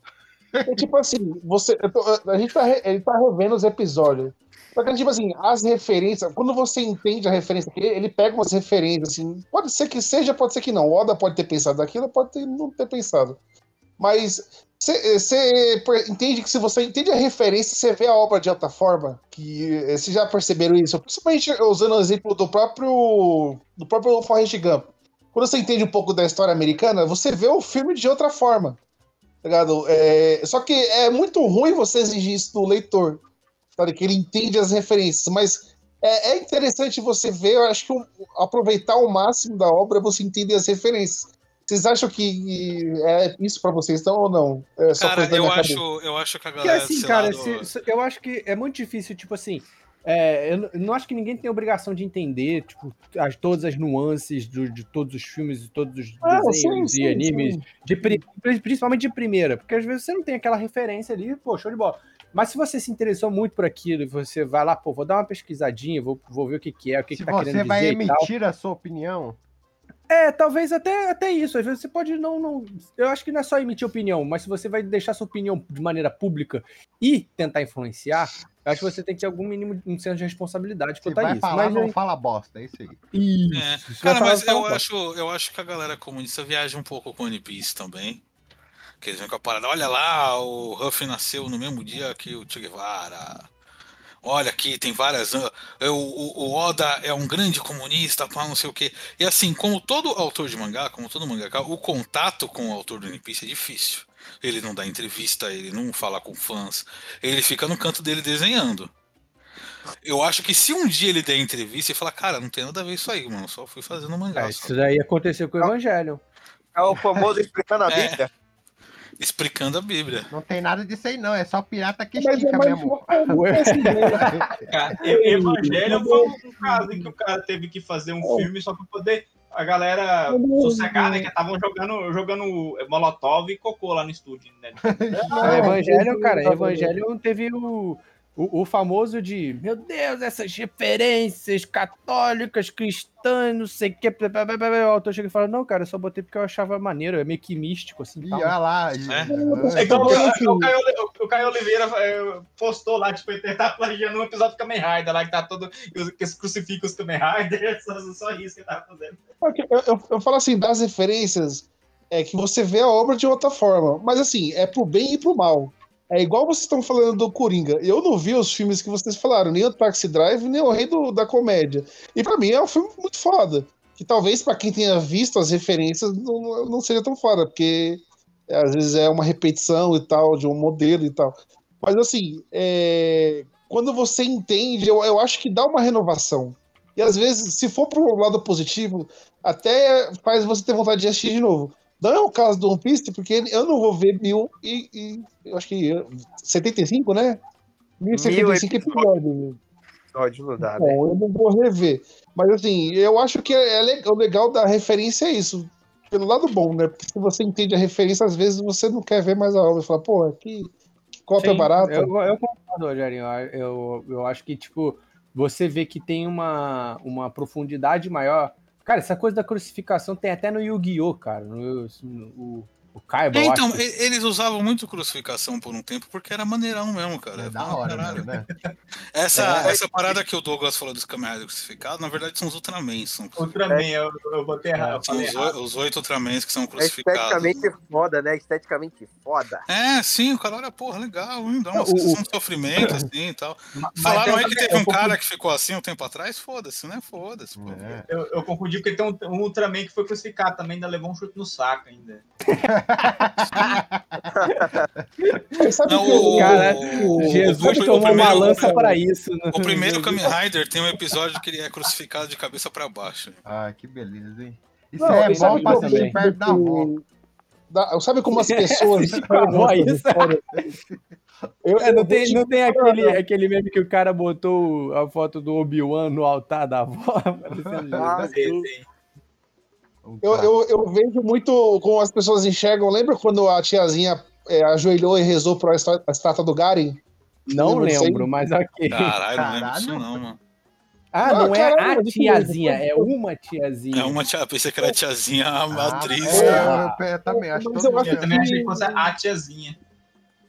É tipo assim, você, eu tô- a gente tá, ele tá revendo os episódios. Só que, tipo assim, as referências, quando você entende a referência, ele, ele pega umas referências, assim, pode ser que seja, pode ser que não. O Oda pode ter pensado daquilo, pode ter, não ter pensado. Mas você entende que se você entende a referência, você vê a obra de outra forma, que eh, vocês já perceberam isso, principalmente usando o exemplo do próprio do próprio Forrest Gump. Quando você entende um pouco da história americana, você vê o filme de outra forma. Tá ligado? É, só que é muito ruim você exigir isso do leitor. Sabe? Que ele entende as referências. Mas é, é interessante você ver, eu acho que o- aproveitar o máximo da obra é você entender as referências. Vocês acham que é isso pra vocês, então, ou não? É só Cara, coisa da eu minha acho, cabeça? eu acho que a Porque galera assim, cara, lado- se- se- eu acho que é muito difícil, tipo assim. é, eu, não acho que ninguém tem obrigação de entender tipo, as, todas as nuances do- de todos os filmes e todos os Ah, desenhos sim, e sim, animes, sim. de pri- pri- principalmente de primeira, porque às vezes você não tem aquela referência ali, pô, show de bola. Mas se você se interessou muito por aquilo e você vai lá, pô, vou dar uma pesquisadinha, vou, vou ver o que, que é, o que, Se que tá você querendo vai dizer e tal. emitir a sua opinião, É, talvez até, até isso. Às vezes você pode não, não. Eu acho que não é só emitir opinião, mas se você vai deixar sua opinião de maneira pública e tentar influenciar, eu acho que você tem que ter algum mínimo um senso de responsabilidade quanto a vai isso. falar, mas não aí- fala bosta, é isso aí. Isso. É. Cara, mas eu bosta. acho, eu acho que a galera comunista viaja um pouco com One Piece também. Que eles vêm com a parada, olha lá, o Ruffy nasceu no mesmo dia que o Che Guevara. Olha aqui, tem várias. ah, é, O, o, Oda é um grande comunista, pá, não sei o quê. E assim, como todo autor de mangá, como todo mangaka, o contato com o autor do One Piece é difícil. Ele não dá entrevista, ele não fala com fãs, ele fica no canto dele desenhando. Eu acho que se um dia ele der entrevista e falar, cara, não tem nada a ver isso aí, mano, só fui fazendo mangá. É, só." isso daí aconteceu com o Evangelho. É o famoso explicando a É. Bíblia. Explicando a Bíblia. Não tem nada disso aí, não. É só pirata que Mas é estica mais mesmo. [laughs] né? Cara, Evangelho foi um caso em que o cara teve que fazer um filme só pra poder a galera sossegar, né? Que estavam jogando, jogando Molotov e cocô lá no estúdio, né? [laughs] Ah, Evangelho, cara, Evangelho teve o, o, o famoso de meu Deus, essas referências católicas, cristãs, não sei o que. blá, blá, blá, blá. O autor chega e fala: Não, cara, eu só botei porque eu achava maneiro, é meio que místico, assim. Ih, tal. olha lá. É igual o, o Caio, o Caio Oliveira eh, postou lá, tipo, ele tá plagiando um episódio do Kamen Rider lá, que tá todo. Que se crucifica os Kamen Rider, [laughs] só, só isso que ele tava fazendo. Porque Eu, eu- eu falo assim, das referências, é que você vê a obra de outra forma. Mas assim, é pro bem e pro mal. É igual vocês estão falando do Coringa. Eu não vi os filmes que vocês falaram, nem o Taxi Drive, nem o Rei do- da Comédia. E pra mim é um filme muito foda. Que talvez pra quem tenha visto as referências não, não seja tão foda, porque é, às vezes é uma repetição e tal, de um modelo e tal. Mas assim, é, quando você entende, eu, eu acho que dá uma renovação. E às vezes, se for pro lado positivo, até faz você ter vontade de assistir de novo. Não é o caso do One Piece, porque eu não vou ver mil e, e eu acho que eh, 75, né? 1075 episódios. Pode não dá, né? Bom, eu não vou rever. Mas assim, eu acho que é le- o legal da referência é isso. Pelo lado bom, né? Porque se você entende a referência, às vezes você não quer ver mais a obra. Fala, pô, que, que cópia Sim, barata. Eu, eu concordo, Rogerinho. Eu, eu acho que, tipo, você vê que tem uma, uma profundidade maior. Cara, essa coisa da crucificação tem até no Yu-Gi-Oh!, cara. No, no- o, o Kaiba, eu então, que- eles usavam muito crucificação por um tempo porque era maneirão mesmo, cara. É da hora, Caralho. né? [laughs] Essa, É. essa parada que o Douglas falou dos Kamen crucificados, na verdade são os Ultramans. São, Ultraman, eu, eu botei errado. São falei os, os oito Ultramans que são É crucificados. esteticamente foda, né? Esteticamente foda. É, sim, o cara olha, porra, legal, hein? dá uma sensação de sofrimento, assim e tal. Mas Falaram aí que teve um cara que ficou assim um tempo atrás, foda-se, né? Foda-se. É. Eu, eu confundi porque tem um, um Ultraman que foi crucificado também, ainda levou um chute no saco ainda. [laughs] Sabe Não, que o- Cara, o- Jesus o- o tomou uma primeiro- lança para isso. né? O primeiro Kamen Rider tem um episódio que ele é crucificado de cabeça pra baixo. Ah, que beleza, hein? Isso Não, é bom pra assistir perto da avó. da- sabe como as [laughs] pessoas. Avó, isso? Eu, É, não tem, te não tem aquele, aquele meme que o cara botou a foto do Obi-Wan no altar da avó? [laughs] Ah. Sim, sim. Eu, eu, eu vejo muito como as pessoas enxergam. Lembra quando a tiazinha é, ajoelhou e rezou para a estátua do Garen? Não lembro, mas ok. Caralho, não lembro disso não, mano. Ah, não Ah, é caralho, a isso tiazinha, é uma tiazinha. É uma tia, pensei que era tiazinha, a Ah, atriz. é, Ah. eu, eu também acho que Mas eu Eu também achei que fosse a tiazinha.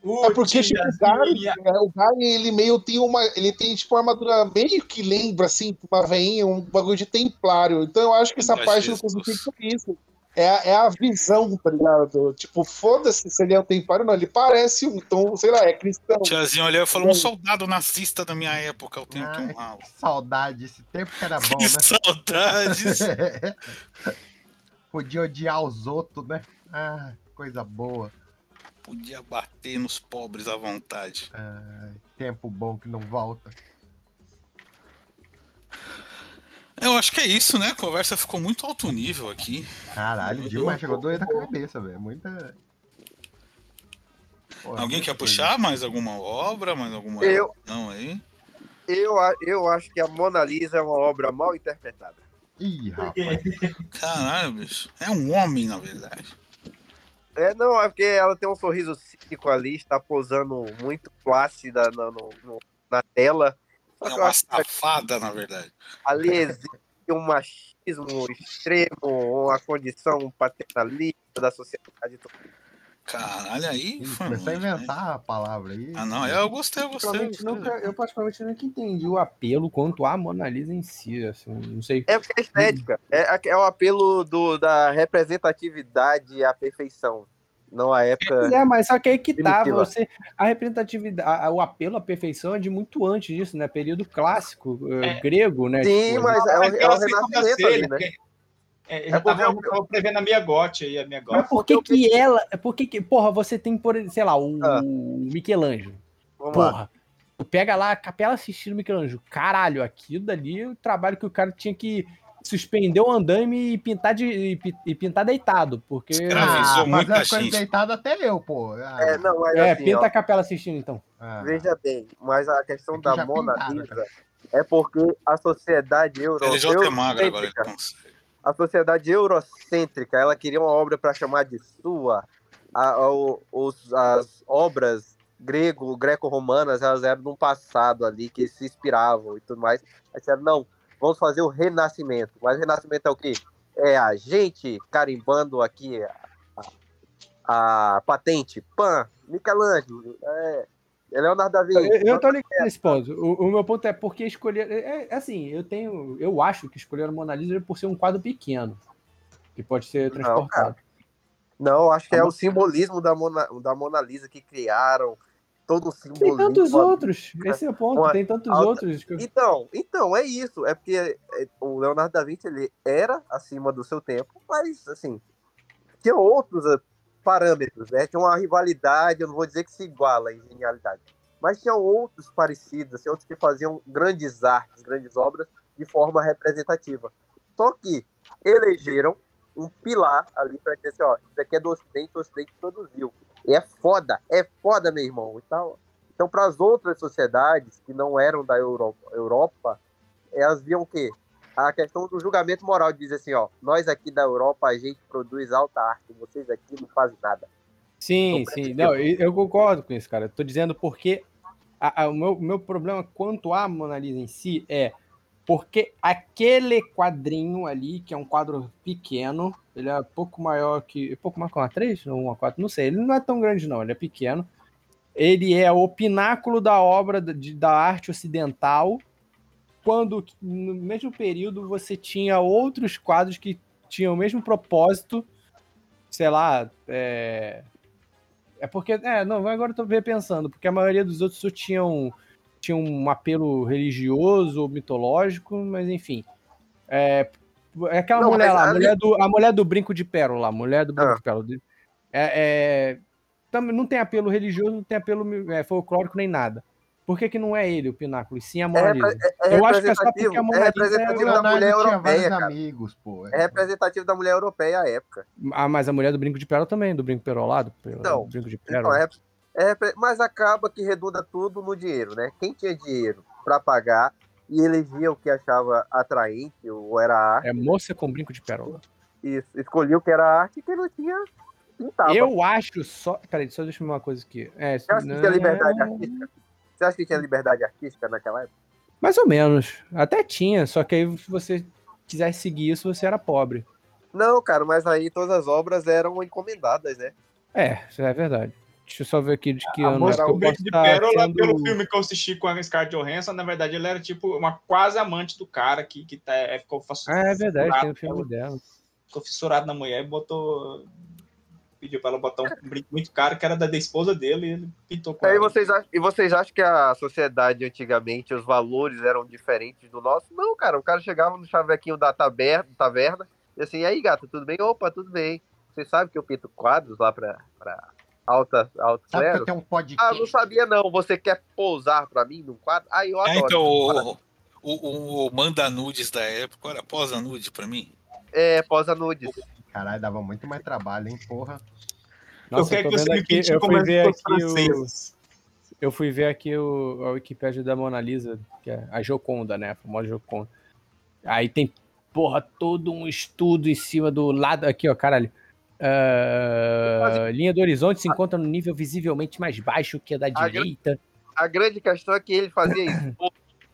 É porque tipo, o tiazinha. é, o ele meio tem uma. Ele tem tipo uma armadura meio que lembra, assim, uma veinha, um bagulho de templário. Então eu acho que essa Ai, parte do Jesus. crucifixo é isso. É a, é a visão, tá ligado? Tipo, foda-se se ele é um templário, não. Ele parece um, então, sei lá, é cristão. Tiazinha olhou e falou: um soldado nazista da minha época, eu tenho Ai, que saudade, esse tempo que era bom, Que né? [laughs] saudades! [laughs] Podia odiar os outros, né? Ah, coisa boa. Podia bater nos pobres à vontade. Ai, tempo bom que não volta. Eu acho que é isso, né? A conversa ficou muito alto nível aqui. Caralho, demais, chegou doido da cabeça, velho. Muita. Pô, Alguém quer puxar mais alguma obra, mais alguma Eu. não aí? Eu, eu acho que a Mona Lisa é uma obra mal interpretada. Ih, rapaz. Caralho, bicho. É um homem, na verdade. É, não, é porque ela tem um sorriso cínico ali, está posando muito plácida na, no- no- na tela. É uma acho que safada, na verdade. ali existe um machismo extremo, uma condição paternalista da sociedade. Caralho, aí Começou a né? inventar a palavra aí. Ah, não, eu gostei, eu gostei. Eu Particularmente, gostei. nunca, eu particularmente nunca entendi o apelo quanto a Mona Lisa em si, assim, não sei. É porque é estética. É, é o apelo do, da representatividade à perfeição. Não a época. É, mas só que aí que tá, você, a representatividade, a- o apelo à perfeição é de muito antes disso, né? Período clássico, eh, É. grego, né? Sim, Tipo, mas é o, é o sequência renascimento ali, né? É, É já porque tava, eu- eu tava prevendo a minha gote aí, a minha Mas gote. por que que ela, por que que, porra, você tem, por, sei lá, o Ah. Michelangelo, Vamos lá. porra, tu pega lá a Capela Sistina do Michelangelo, caralho, aquilo dali é o trabalho que o cara tinha que suspender o andaime e pintar, de, e, pi- e pintar deitado, porque... Escravizou Ah, muita fazer as coisas gente. deitado até eu, pô. Ah, É, não, mas É, assim, pinta ó, a capela assistindo, então. ah. veja bem, mas a questão Aqui da Mona Lisa é porque a sociedade euro, Ele já é magro agora, ele consegue. A sociedade eurocêntrica, ela queria uma obra para chamar de sua. A- a- os- as obras grego, greco-romanas, elas eram de um passado ali que se inspiravam e tudo mais. Aí disseram, não, vamos fazer o renascimento. Mas renascimento é o quê? É a gente carimbando aqui a, a- patente. Pan, Michelangelo, é, Leonardo da Vinci. Eu, eu tô ligado nesse ponto. O, o meu ponto é porque escolher. É, é assim, eu tenho. Eu acho que escolheram Mona Lisa por ser um quadro pequeno. Que pode ser transportado. Não, eu acho que é o Mo- simbolismo da Mona, da Mona Lisa que criaram. Todo o Tem simbolismo. tantos ali. outros. Esse é o ponto. Uma Tem tantos alta- outros. que Então, então, é isso. É porque é, o Leonardo da Vinci ele era acima do seu tempo, mas assim, tinha outros parâmetros, né? Tinha uma rivalidade, eu não vou dizer que se iguala em genialidade, mas tinha outros parecidos, assim, outros que faziam grandes artes, grandes obras de forma representativa. Só que elegeram um pilar ali para dizer assim, ó, isso aqui é do Ocidente, o Ocidente produziu. E é foda, é foda, meu irmão. Então, então para as outras sociedades que não eram da Europa, Europa, elas viam o quê? A questão do julgamento moral dizer assim, ó, nós aqui da Europa a gente produz alta arte, vocês aqui não fazem nada. Sim, sim. Não, e- eu concordo com isso, cara. Eu tô dizendo porque a- a- o meu, meu problema quanto à Mona Lisa em si é porque aquele quadrinho ali, que é um quadro pequeno, ele é pouco maior que. Pouco maior que uma 3 ou uma 4, não sei. Ele não é tão grande, não, ele é pequeno. Ele é o pináculo da obra de- da arte ocidental, quando no mesmo período você tinha outros quadros que tinham o mesmo propósito, sei lá, é, é porque, é, não, agora eu tô repensando, porque a maioria dos outros só tinham, tinham um apelo religioso ou mitológico, mas enfim. É, é aquela Não, mulher lá, a ali- mulher, do, a mulher do brinco de pérola, a mulher do brinco Ah. de pérola. É, é, também não tem apelo religioso, não tem apelo é, folclórico nem nada. Por que, que não é ele o pináculo, e sim a Mona É, Lisa? repre- é Eu acho que é só porque representativo, a Mona é Lisa é representativo da mulher europeia, cara. amigos, pô. É representativo da mulher europeia à época. Ah, mas a mulher do brinco de pérola também, do brinco perolado, do Então, brinco de Então, pérola. é, é mas acaba que redunda tudo no dinheiro, né? Quem tinha dinheiro para pagar e elegia o que achava atraente ou era arte, É moça com brinco de pérola. e escolhia o que era arte e quem não tinha, pintava. Eu acho só. Peraí, só deixa eu ver uma coisa aqui. É, Você que tinha liberdade artística? Você acha que tinha liberdade artística naquela época? Mais ou menos. Até tinha, só que aí se você quisesse seguir isso, você era pobre. Não, cara, mas aí todas as obras eram encomendadas, né? É, isso é verdade. Deixa eu só ver aqui de que A ano é eu beijo posso de pérola, sendo- pelo filme que eu assisti com a Scarlett Johansson, na verdade ele era tipo uma quase amante do cara que, que tá, é, ficou Ah, é verdade, fissurado tem o filme dela. Ficou fissurado na mulher e botou. Pediu pra ela botar um brinco muito caro que era da, da esposa dele e ele pintou com Aí ela. vocês acham, e vocês acham que a sociedade antigamente, os valores eram diferentes do nosso? Não, cara. O cara chegava no chavequinho da taberna, taverna e assim, e aí, gata, tudo bem? Opa, tudo bem. Você sabe que eu pinto quadros lá pra, pra alta, alta Sabe que eu tenho um Ah, podcast? não sabia não. Você quer pousar pra mim num quadro? Aí eu É, adoro. então, o, o, o, o manda nudes da época, era posa nude pra mim. É, posa nudes. Caralho, dava muito mais trabalho, hein, porra. Nossa, eu quero que você me aqui, eu fui ver aqui o, eu fui ver aqui o, a Wikipédia da Mona Lisa, que é a Joconda, né? A famosa Joconda. Aí tem, porra, todo um estudo em cima do lado. Aqui, ó, caralho. Ah, linha do horizonte se encontra no nível visivelmente mais baixo que a da A direita. A grande questão é que ele fazia esboço,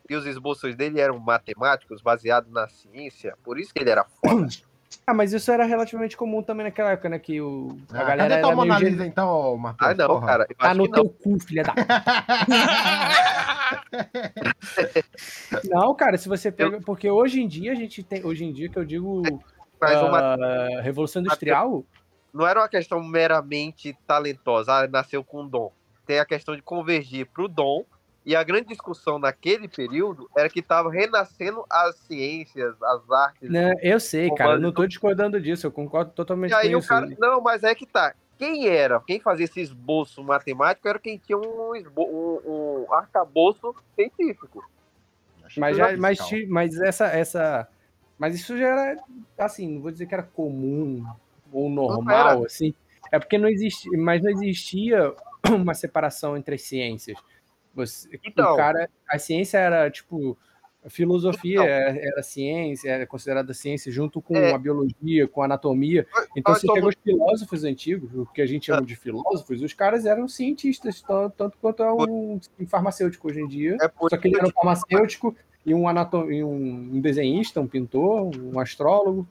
e os esboços dele eram matemáticos, baseados na ciência. Por isso que ele era foda. [coughs] Ah, mas isso era relativamente comum também naquela época, né? Que o, a Ah, galera cadê era tua Mona Lisa, então, Matheus? Ah, não, Porra. cara. eu Tá no teu cu, filha da. [laughs] Não, cara, se você pega. Porque hoje em dia a gente tem. Hoje em dia que eu digo. Mas uma- ah, Revolução Industrial. não era uma questão meramente talentosa, ah, nasceu com dom. Tem a questão de convergir para o dom. E a grande discussão naquele período era que estava renascendo as ciências, as artes. Né, eu sei, cara, eu não tô discordando disso, eu concordo totalmente E aí com o isso. cara. Não, mas é que tá. Quem era? Quem fazia esse esboço matemático era quem tinha um, esbo... um, um arcabouço científico. Mas, já, mas, mas essa, essa, Mas isso já era, assim, não vou dizer que era comum ou normal, assim. É porque não existia, mas não existia [clears throat] uma separação entre as ciências. Você, Então. o cara, a ciência era tipo a filosofia Então. era, era ciência, era considerada ciência junto com É. a biologia, com a anatomia. Então você pega os filósofos antigos, o que a gente chama de filósofos, os caras eram cientistas, tan- tanto quanto é um, farmacêutico hoje em dia. É Só que ele era um farmacêutico e um, e um desenhista, um pintor, um astrólogo.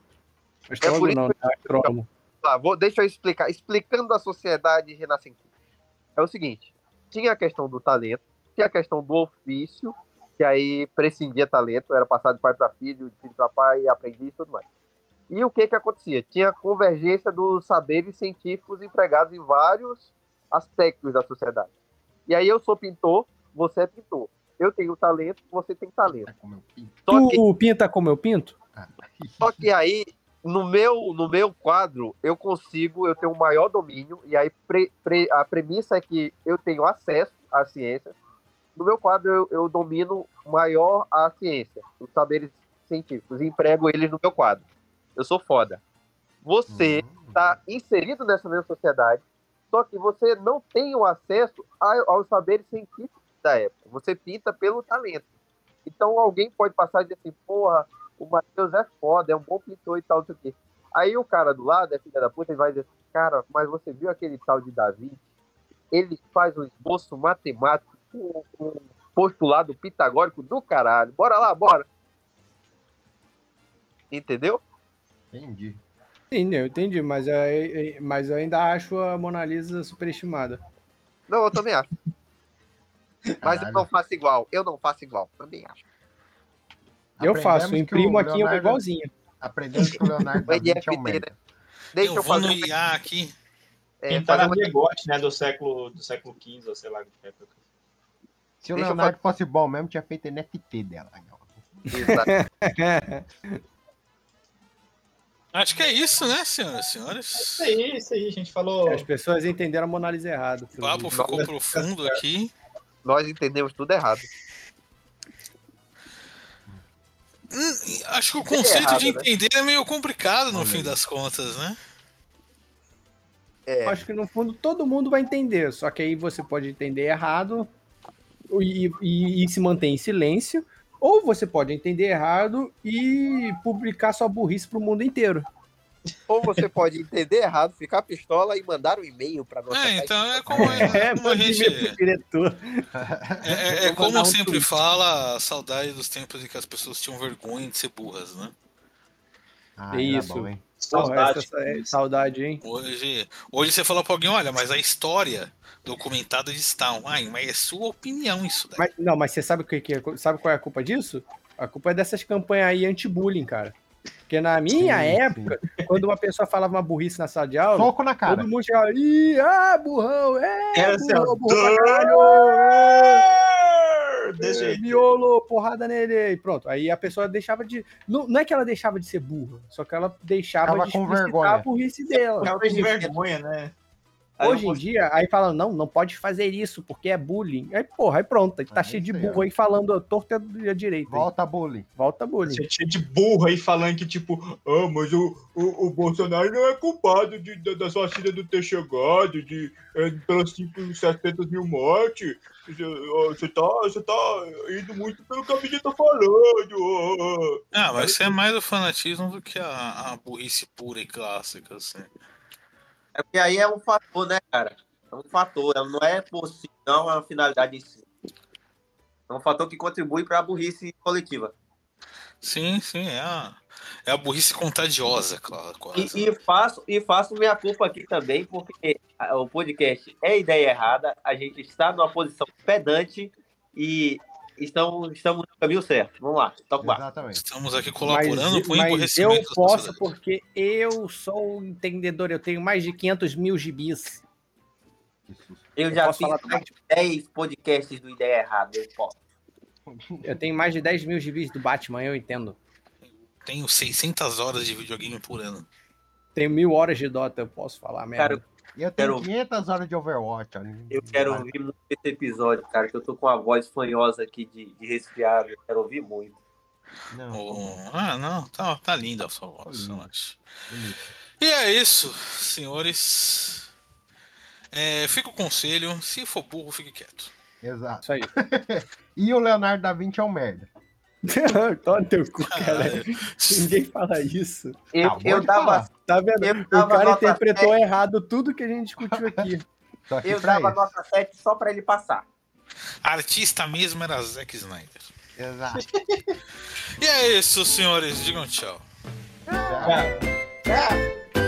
Astrólogo É não, isso é astrônomo. Tá, vou, deixa eu explicar. Explicando a sociedade renascentista. É o seguinte: tinha a questão do talento, tinha a questão do ofício, que aí prescindia talento, era passado de pai para filho, de filho para pai, aprendiz e tudo mais. E o que que acontecia? Tinha convergência dos saberes científicos empregados em vários aspectos da sociedade. E aí eu sou pintor, você é pintor. Eu tenho talento, você tem talento. Só que Tu pinta como eu pinto? só que aí, no meu, no meu quadro, eu consigo, eu tenho um maior domínio, e aí pre- pre- a premissa é que eu tenho acesso às ciências. No meu quadro, eu, eu domino maior a ciência, os saberes científicos, e emprego eles no meu quadro. Eu sou foda. Você está inserido nessa mesma sociedade, só que você não tem o acesso aos saberes científicos da época. Você pinta pelo talento. Então alguém pode passar e dizer assim, porra, o Matheus é foda, é um bom pintor e tal, não sei o quê. Aí o cara do lado, é filha da puta, ele vai dizer assim, cara, mas você viu aquele tal de Davi? Ele faz um esboço matemático um postulado pitagórico do caralho. Bora lá, bora. Entendeu? Entendi. Sim, eu entendi, mas eu, eu- mas eu ainda acho a Mona Lisa superestimada. Não, eu também acho. Mas eu não faço igual. Eu não faço igual. Também acho. Eu faço, que imprimo o aqui uma Leonardo- igualzinha. Aprendemos que o Leonardo [laughs] da Ele é Vinci é um né? Deixa eu, eu vou no fazer. IA aqui. É, tá fazer uma... Begote, né, do século, do século XV, ou sei lá que época. Se o Deixa Leonardo fosse bom mesmo, tinha feito NFT dela. Exato. Acho que é isso, né, senhoras e senhores? Isso aí, isso aí, a gente falou. As pessoas entenderam a Mona Lisa errado. O papo ficou profundo aqui. Nós entendemos tudo errado. Hum, Acho que o conceito errado, de né? entender é meio complicado no fim das contas, né? É, Eu acho que no fundo todo mundo vai entender, só que aí você pode entender errado e, e- e se manter em silêncio, ou você pode entender errado e publicar sua burrice pro mundo inteiro. Ou você pode entender errado, ficar pistola e mandar um e-mail para nossa É, então é como, é, [laughs] como a gente. É, é- é como um sempre tweet. fala, a saudade dos tempos em que as pessoas tinham vergonha de ser burras, né? Ah, É isso. bom, Saudade. essa é saudade, hein? Hoje, hoje você fala pra alguém, olha, mas a história documentada de Stalin, ai, mas é sua opinião isso daí. Mas, não, mas você sabe, o que, que é, sabe qual é a culpa disso? A culpa é dessas campanhas aí anti-bullying, cara. Porque na minha Sim, época, quando uma pessoa falava uma burrice na sala de aula, Soco na cara. todo mundo chegava, ih, ah, burrão, é, Era assim, ó, burrão, burrão pra caralho, Desse é, jeito. miolo, porrada nele, e pronto. Aí a pessoa deixava de... Não, não é que ela deixava de ser burra, só que ela deixava Tava de com vergonha. a burrice dela. Uma de vergonha, né? Aí Hoje em posso- dia, aí falam, não, não pode fazer isso, porque é bullying. Aí, porra, aí pronto, aí tá Ah, cheio de aí, burro ó. aí falando a torta e a direita. aí. Volta bullying. Volta bullying. Você tinha de burro aí falando que, tipo, ah, mas o, o, o Bolsonaro não é culpado de, da, da sua filha não ter chegado, de é, pelas 5, 700 mil mortes. Você, tá, você tá indo muito pelo que a mídia tá falando. Ah, mas isso é mais o fanatismo do que a, a burrice pura e clássica, assim. É porque aí é um fator, né, cara? É um fator. Ela não é por si, não é uma finalidade em si. É um fator que contribui para a burrice coletiva. Sim, sim, é a, é a burrice contagiosa, claro. quase. E, e faço, e faço minha culpa aqui também, porque o podcast é ideia errada, a gente está numa posição pedante e estamos, estamos no caminho certo. Vamos lá, toca. Exatamente. Estamos aqui Mas, colaborando para o mas eu posso porque eu sou um entendedor, eu tenho mais de 500 mil gibis. Eu Eu já posso fiz falar mais de 10 podcasts do Ideia Errada. Eu posso. Eu tenho mais de 10 mil gibis do Batman, eu entendo. Tenho 600 horas de videogame por ano. Tenho mil horas de Dota, eu posso falar merda. Cara, E eu tenho Quero- 500 horas de Overwatch. olha. eu quero ouvir muito esse episódio, cara, que eu tô com uma voz fanhosa aqui de, de resfriado. Eu quero ouvir muito. Não, O- Ah, não, tá, tá linda a sua voz, linda. eu acho. bonito. E é isso, senhores. É, fica o conselho, se for burro, fique quieto. Exato. Isso aí. [laughs] E o Leonardo da Vinci é um merda. [laughs] Toma teu cu, cara. Ninguém fala isso. Eu, Acabou eu dava. falar. Tá vendo? Eu O cara interpretou sete. errado tudo que a gente discutiu aqui. [laughs] Tô aqui Eu dava isso. nota 7 só pra ele passar. Artista mesmo era Zack Snyder. Exato. E é isso, senhores. Digam tchau. Tchau. É.